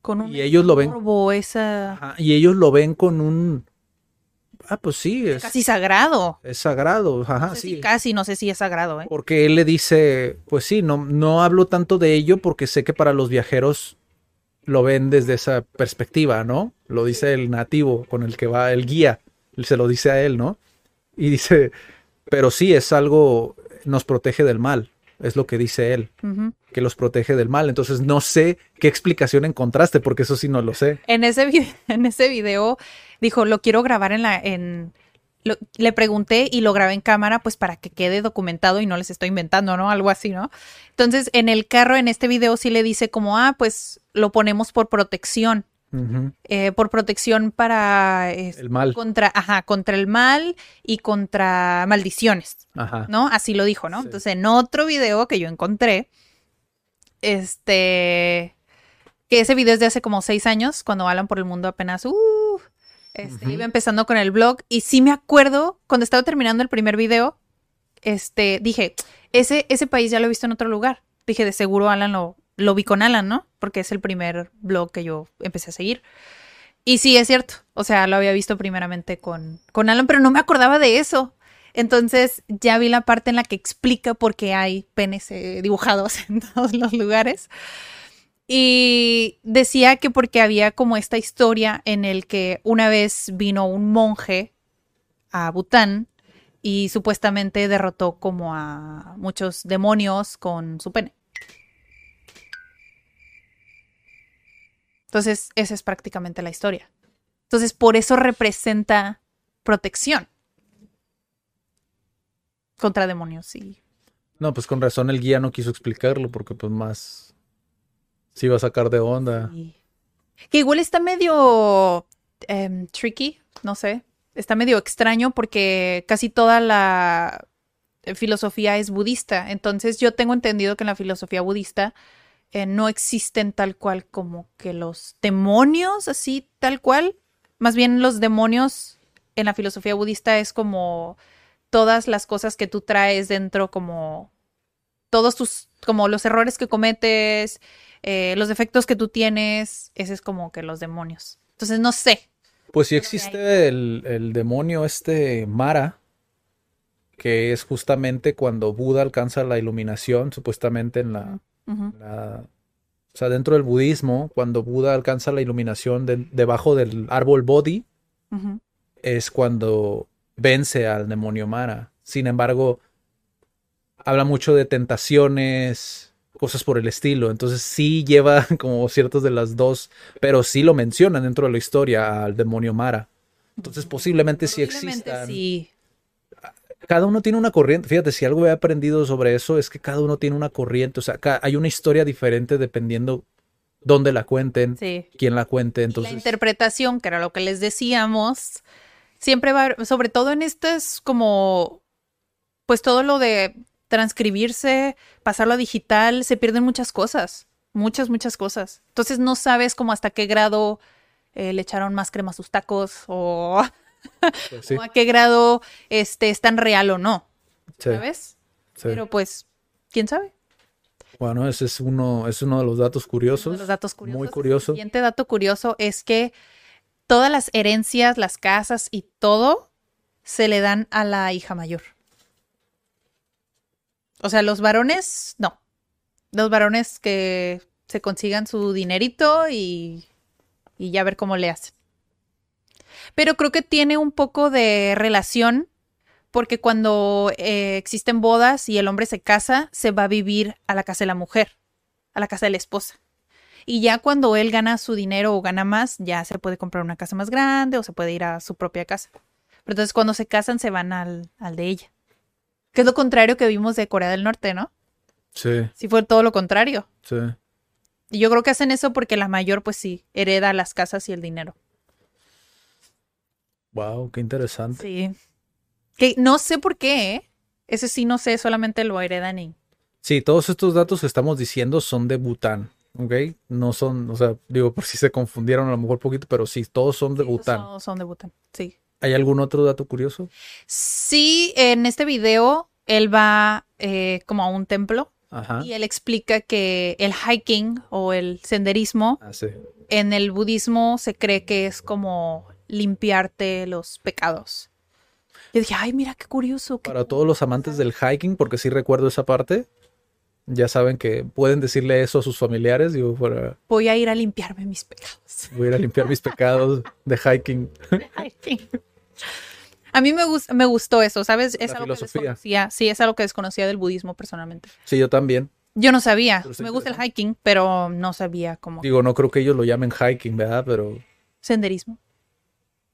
Speaker 2: con un
Speaker 1: y ellos lo ven
Speaker 2: morbo, esa
Speaker 1: ajá, y ellos lo ven con un ah, pues sí, es,
Speaker 2: casi sagrado.
Speaker 1: es sagrado, ajá,
Speaker 2: No sé
Speaker 1: sí.
Speaker 2: si casi, no sé si es sagrado, ¿eh?
Speaker 1: Porque él le dice, pues sí, no, no hablo tanto de ello porque sé que para los viajeros lo ven desde esa perspectiva, ¿no? Lo dice el nativo con el que va el guía, se lo dice a él, ¿no? Y dice, pero sí, es algo, nos protege del mal, es lo que dice él, que los protege del mal. Entonces no sé qué explicación encontraste, porque eso sí no lo sé.
Speaker 2: En ese, en ese video dijo, lo quiero grabar en la... En... lo- le pregunté y lo grabé en cámara pues para que quede documentado y no les estoy inventando, ¿no? Algo así, ¿no? Entonces en el carro en este video sí le dice como, ah, pues lo ponemos por protección, eh, por protección para...
Speaker 1: El mal.
Speaker 2: Contra, ajá, contra el mal y contra maldiciones.
Speaker 1: Ajá.
Speaker 2: ¿no? Así lo dijo, ¿no?
Speaker 1: Sí.
Speaker 2: Entonces, en otro video que yo encontré, este, que ese video es de hace como seis años, cuando Alan por el mundo apenas, uh, este, iba empezando con el blog, y sí me acuerdo, cuando estaba terminando el primer video, este, dije, ese, ese país ya lo he visto en otro lugar. Dije, de seguro Alan lo, lo vi con Alan, ¿no? Porque es el primer blog que yo empecé a seguir. Y sí, es cierto. O sea, lo había visto primeramente con, con Alan, pero no me acordaba de eso. Entonces ya vi la parte en la que explica por qué hay penes eh, dibujados en todos los lugares. Y decía que porque había como esta historia en el que una vez vino un monje a Bután y supuestamente derrotó como a muchos demonios con su pene. Entonces, esa es prácticamente la historia. Entonces, por eso representa protección contra demonios y
Speaker 1: No, pues con razón el guía no quiso explicarlo porque pues más se iba a sacar de onda.
Speaker 2: Que igual está medio em, tricky, no sé. Está medio extraño porque casi toda la filosofía es budista. Entonces yo tengo entendido que en la filosofía budista eh, no existen tal cual como que los demonios, así tal cual. Más bien los demonios en la filosofía budista es como todas las cosas que tú traes dentro, como todos tus, como los errores que cometes, eh, los defectos que tú tienes, ese es como que los demonios. Entonces no sé.
Speaker 1: Pues sí existe el, el demonio este Mara, que es justamente cuando Buda alcanza la iluminación, supuestamente en la, o sea, dentro del budismo, cuando Buda alcanza la iluminación de- debajo del árbol Bodhi, es cuando vence al demonio Mara. Sin embargo, habla mucho de tentaciones, cosas por el estilo. Entonces sí lleva como ciertas de las dos, pero sí lo mencionan dentro de la historia al demonio Mara. Entonces posiblemente sí
Speaker 2: Posiblemente
Speaker 1: existan.
Speaker 2: sí.
Speaker 1: Cada uno tiene una corriente. Fíjate, si algo he aprendido sobre eso es que cada uno tiene una corriente. O sea, hay una historia diferente dependiendo dónde la cuenten,
Speaker 2: Sí.
Speaker 1: quién la cuente.
Speaker 2: Y
Speaker 1: Entonces,
Speaker 2: la interpretación, que era lo que les decíamos, siempre va, sobre todo en estas como, pues todo lo de transcribirse, pasarlo a digital, se pierden muchas cosas, muchas, muchas cosas. Entonces no sabes como hasta qué grado eh, le echaron más crema a sus tacos o,
Speaker 1: pues, sí,
Speaker 2: o a qué grado este, es tan real o no,
Speaker 1: sí,
Speaker 2: ¿sabes?
Speaker 1: sí.
Speaker 2: Pero pues, ¿quién sabe?
Speaker 1: Bueno, ese es uno, es uno de los datos curiosos.
Speaker 2: de los datos curiosos.
Speaker 1: Muy curioso.
Speaker 2: El siguiente dato curioso es que todas las herencias, las casas y todo se le dan a la hija mayor. O sea, los varones, no. Los varones que se consigan su dinerito y, y ya ver cómo le hacen. Pero creo que tiene un poco de relación porque cuando eh, existen bodas y el hombre se casa, se va a vivir a la casa de la mujer, a la casa de la esposa. Y ya cuando él gana su dinero o gana más, ya se puede comprar una casa más grande o se puede ir a su propia casa. Pero entonces cuando se casan se van al, al de ella. Que es lo contrario que vimos de Corea del Norte, ¿no?
Speaker 1: Sí,
Speaker 2: Sí fue todo lo contrario.
Speaker 1: sí.
Speaker 2: Y yo creo que hacen eso porque la mayor, pues sí, hereda las casas y el dinero.
Speaker 1: Wow, qué interesante.
Speaker 2: Sí. Que no sé por qué, ¿eh? Ese sí no sé, solamente lo heredan y...
Speaker 1: Sí, todos estos datos que estamos diciendo son de Bután, ¿ok? No son, o sea, digo, por si se confundieron a lo mejor un poquito, pero sí, todos son de
Speaker 2: Sí,
Speaker 1: Bután.
Speaker 2: Son, son de Bután, sí.
Speaker 1: ¿Hay algún otro dato curioso?
Speaker 2: Sí, en este video él va eh, como a un templo
Speaker 1: Ajá.
Speaker 2: y él explica que el hiking o el senderismo
Speaker 1: Ah, sí.
Speaker 2: en el budismo se cree que es como limpiarte los pecados. Yo dije, ay, mira qué curioso. qué
Speaker 1: Para todos los amantes del hiking, porque sí recuerdo esa parte, ya saben que pueden decirle eso a sus familiares. Digo, para,
Speaker 2: Voy a ir a limpiarme mis pecados.
Speaker 1: voy a ir a limpiar mis pecados de hiking.
Speaker 2: Hiking. A mí me, gus- me gustó eso, ¿sabes? Es
Speaker 1: La
Speaker 2: algo que desconocía. Sí, es algo que desconocía del budismo personalmente.
Speaker 1: Sí, yo también.
Speaker 2: Yo no sabía. Me gusta el hiking, pero no sabía cómo.
Speaker 1: Digo, no creo que ellos lo llamen hiking, ¿verdad? Pero
Speaker 2: Senderismo.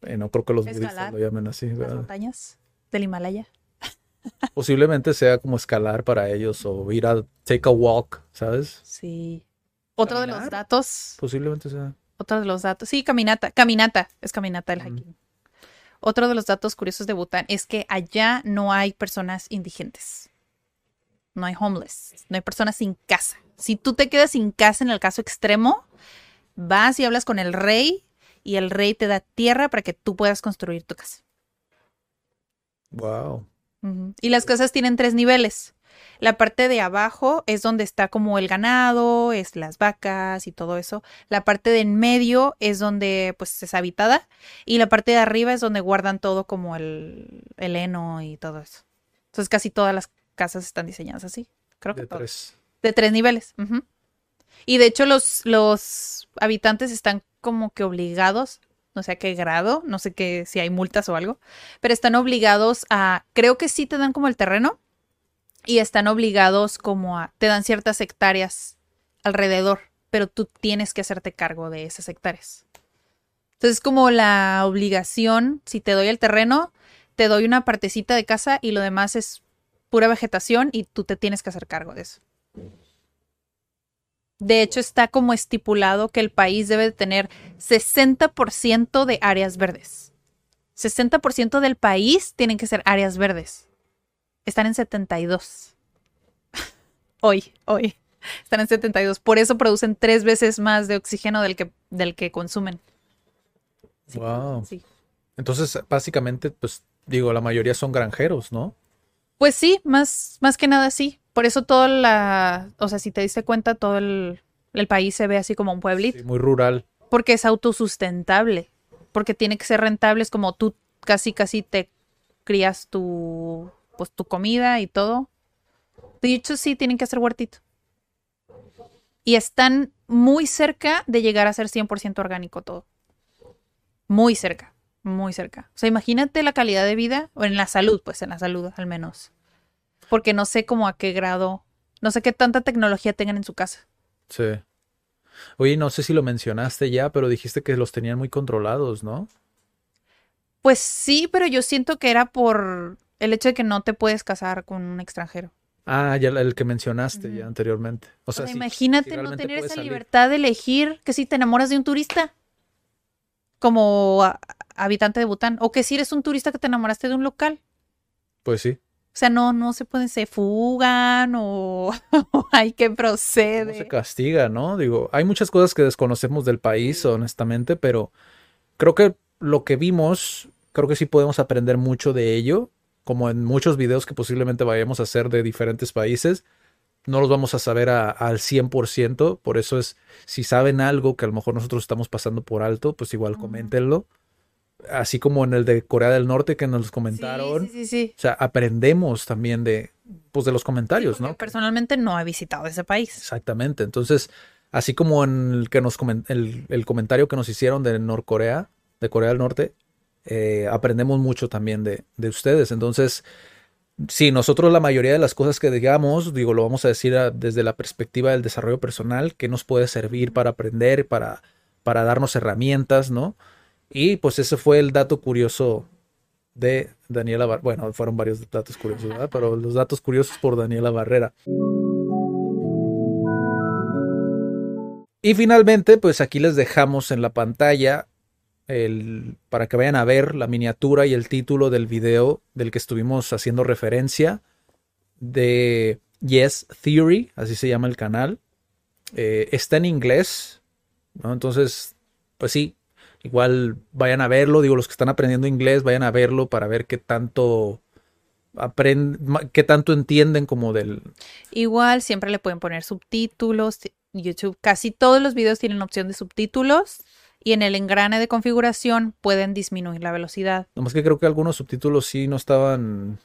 Speaker 1: eh, no creo que los
Speaker 2: Escalar.
Speaker 1: budistas lo llamen así,
Speaker 2: Las
Speaker 1: ¿verdad?
Speaker 2: montañas del Himalaya.
Speaker 1: Posiblemente sea como escalar para ellos o ir a take a walk, ¿sabes?
Speaker 2: Sí. Otro de los datos.
Speaker 1: Posiblemente sea.
Speaker 2: Otro de los datos. Sí, caminata. Caminata. Es caminata el hiking. Otro de los datos curiosos de Bután es que allá no hay personas indigentes. No hay homeless. No hay personas sin casa. Si tú te quedas sin casa en el caso extremo, vas y hablas con el rey y el rey te da tierra para que tú puedas construir tu casa.
Speaker 1: Wow.
Speaker 2: Y las casas tienen tres niveles. La parte de abajo es donde está como el ganado, es las vacas y todo eso. La parte de en medio es donde pues es habitada. Y la parte de arriba es donde guardan todo como el, el heno y todo eso. Entonces casi todas las casas están diseñadas así. Creo que
Speaker 1: De
Speaker 2: todas.
Speaker 1: tres.
Speaker 2: De tres niveles. Y de hecho los, los habitantes están como que obligados, no sé a qué grado, no sé qué, si hay multas o algo, pero están obligados a, creo que sí te dan como el terreno y están obligados como a, te dan ciertas hectáreas alrededor, pero tú tienes que hacerte cargo de esas hectáreas. Entonces como la obligación, si te doy el terreno, te doy una partecita de casa y lo demás es pura vegetación y tú te tienes que hacer cargo de eso. De hecho, está como estipulado que el país debe tener 60% de áreas verdes. 60% del país tienen que ser áreas verdes. Están en 72. hoy, hoy. Están en 72. Por eso producen tres veces más de oxígeno del que, del que consumen.
Speaker 1: wow. Entonces, básicamente, pues digo, la mayoría son granjeros, ¿no?
Speaker 2: Pues sí, más, más que nada sí. Por eso toda la, o sea, si te diste cuenta, todo el, país se ve así como un pueblito.
Speaker 1: muy rural.
Speaker 2: Porque es autosustentable. Porque tiene que ser rentable. Es como tú casi, casi te crías tu, pues, tu comida y todo. De hecho, sí, tienen que hacer huertito. Y están muy cerca de llegar a ser 100% orgánico todo. Muy cerca muy cerca. O sea, imagínate la calidad de vida, o en la salud, pues en la salud al menos. Porque no sé cómo a qué grado, no sé qué tanta tecnología tengan en su casa.
Speaker 1: Sí. Oye, no sé si lo mencionaste ya, pero dijiste que los tenían muy controlados, ¿no?
Speaker 2: Pues sí, pero yo siento que era por el hecho de que no te puedes casar con un extranjero.
Speaker 1: Ah, ya el que mencionaste ya anteriormente. O sea,
Speaker 2: imagínate no tener esa libertad de elegir que si te enamoras de un turista como habitante de Bután. O que si eres un turista que te enamoraste de un local.
Speaker 1: Pues sí.
Speaker 2: O sea, no, no se pueden, se fugan o, hay que proceder. No
Speaker 1: se castiga, ¿no? Digo, hay muchas cosas que desconocemos del país, honestamente, pero creo que lo que vimos, creo que sí podemos aprender mucho de ello, como en muchos videos que posiblemente vayamos a hacer de diferentes países no los vamos a saber al 100%, por eso es, si saben algo que a lo mejor nosotros estamos pasando por alto, pues igual coméntenlo. Así como en el de Corea del Norte que nos comentaron. Sí, sí, sí, O sea, aprendemos también de, pues, de los comentarios, ¿no?
Speaker 2: Personalmente no he visitado ese país.
Speaker 1: Exactamente. Entonces, así como en el, que nos el, el comentario que nos hicieron de Norcorea, de Corea del Norte, eh, aprendemos mucho también de, de ustedes. Entonces, Sí, nosotros la mayoría de las cosas que digamos, digo, lo vamos a decir desde la perspectiva del desarrollo personal, que nos puede servir para aprender, para, para darnos herramientas, ¿no? Y pues ese fue el dato curioso de Daniela Barrera. Bueno, fueron varios datos curiosos, ¿verdad? Pero los datos curiosos por Daniela Barrera. Y finalmente, pues aquí les dejamos en la pantalla para que vayan a ver la miniatura y el título del video del que estuvimos haciendo referencia de Yes Theory, así se llama el canal. Eh, está en inglés. Entonces, pues sí, igual vayan a verlo, digo, los que están aprendiendo inglés, vayan a verlo para ver qué tanto aprenden, qué tanto entienden como del...
Speaker 2: Igual siempre le pueden poner subtítulos, YouTube, casi todos los videos tienen opción de subtítulos y en el engrane de configuración pueden disminuir la velocidad.
Speaker 1: Nomás que creo que algunos subtítulos sí no estaban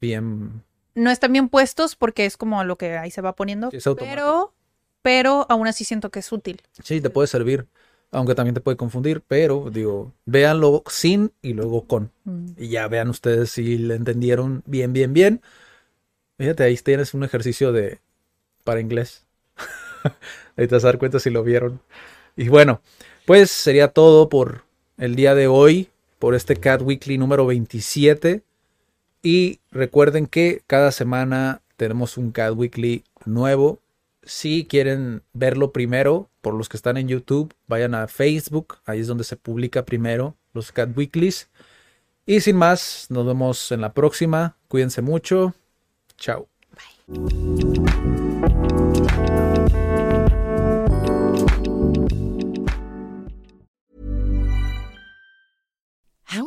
Speaker 1: bien.
Speaker 2: No están bien puestos porque es como lo que ahí se va poniendo. pero, pero aún así siento que es útil.
Speaker 1: Sí, te puede servir. Aunque también te puede confundir, pero digo, véanlo sin y luego con. Mm. Y ya vean ustedes si le entendieron bien, bien, bien. Fíjate, ahí tienes un ejercicio de para inglés. ahí te vas a dar cuenta si lo vieron. Y bueno, pues sería todo por el día de hoy, por este Cat Weekly número 27. Y recuerden que cada semana tenemos un Cat Weekly nuevo. Si quieren verlo primero, por los que están en YouTube, vayan a Facebook, ahí es donde se publica primero los Cat Weeklies. Y sin más, nos vemos en la próxima. Cuídense mucho. Chao.
Speaker 3: How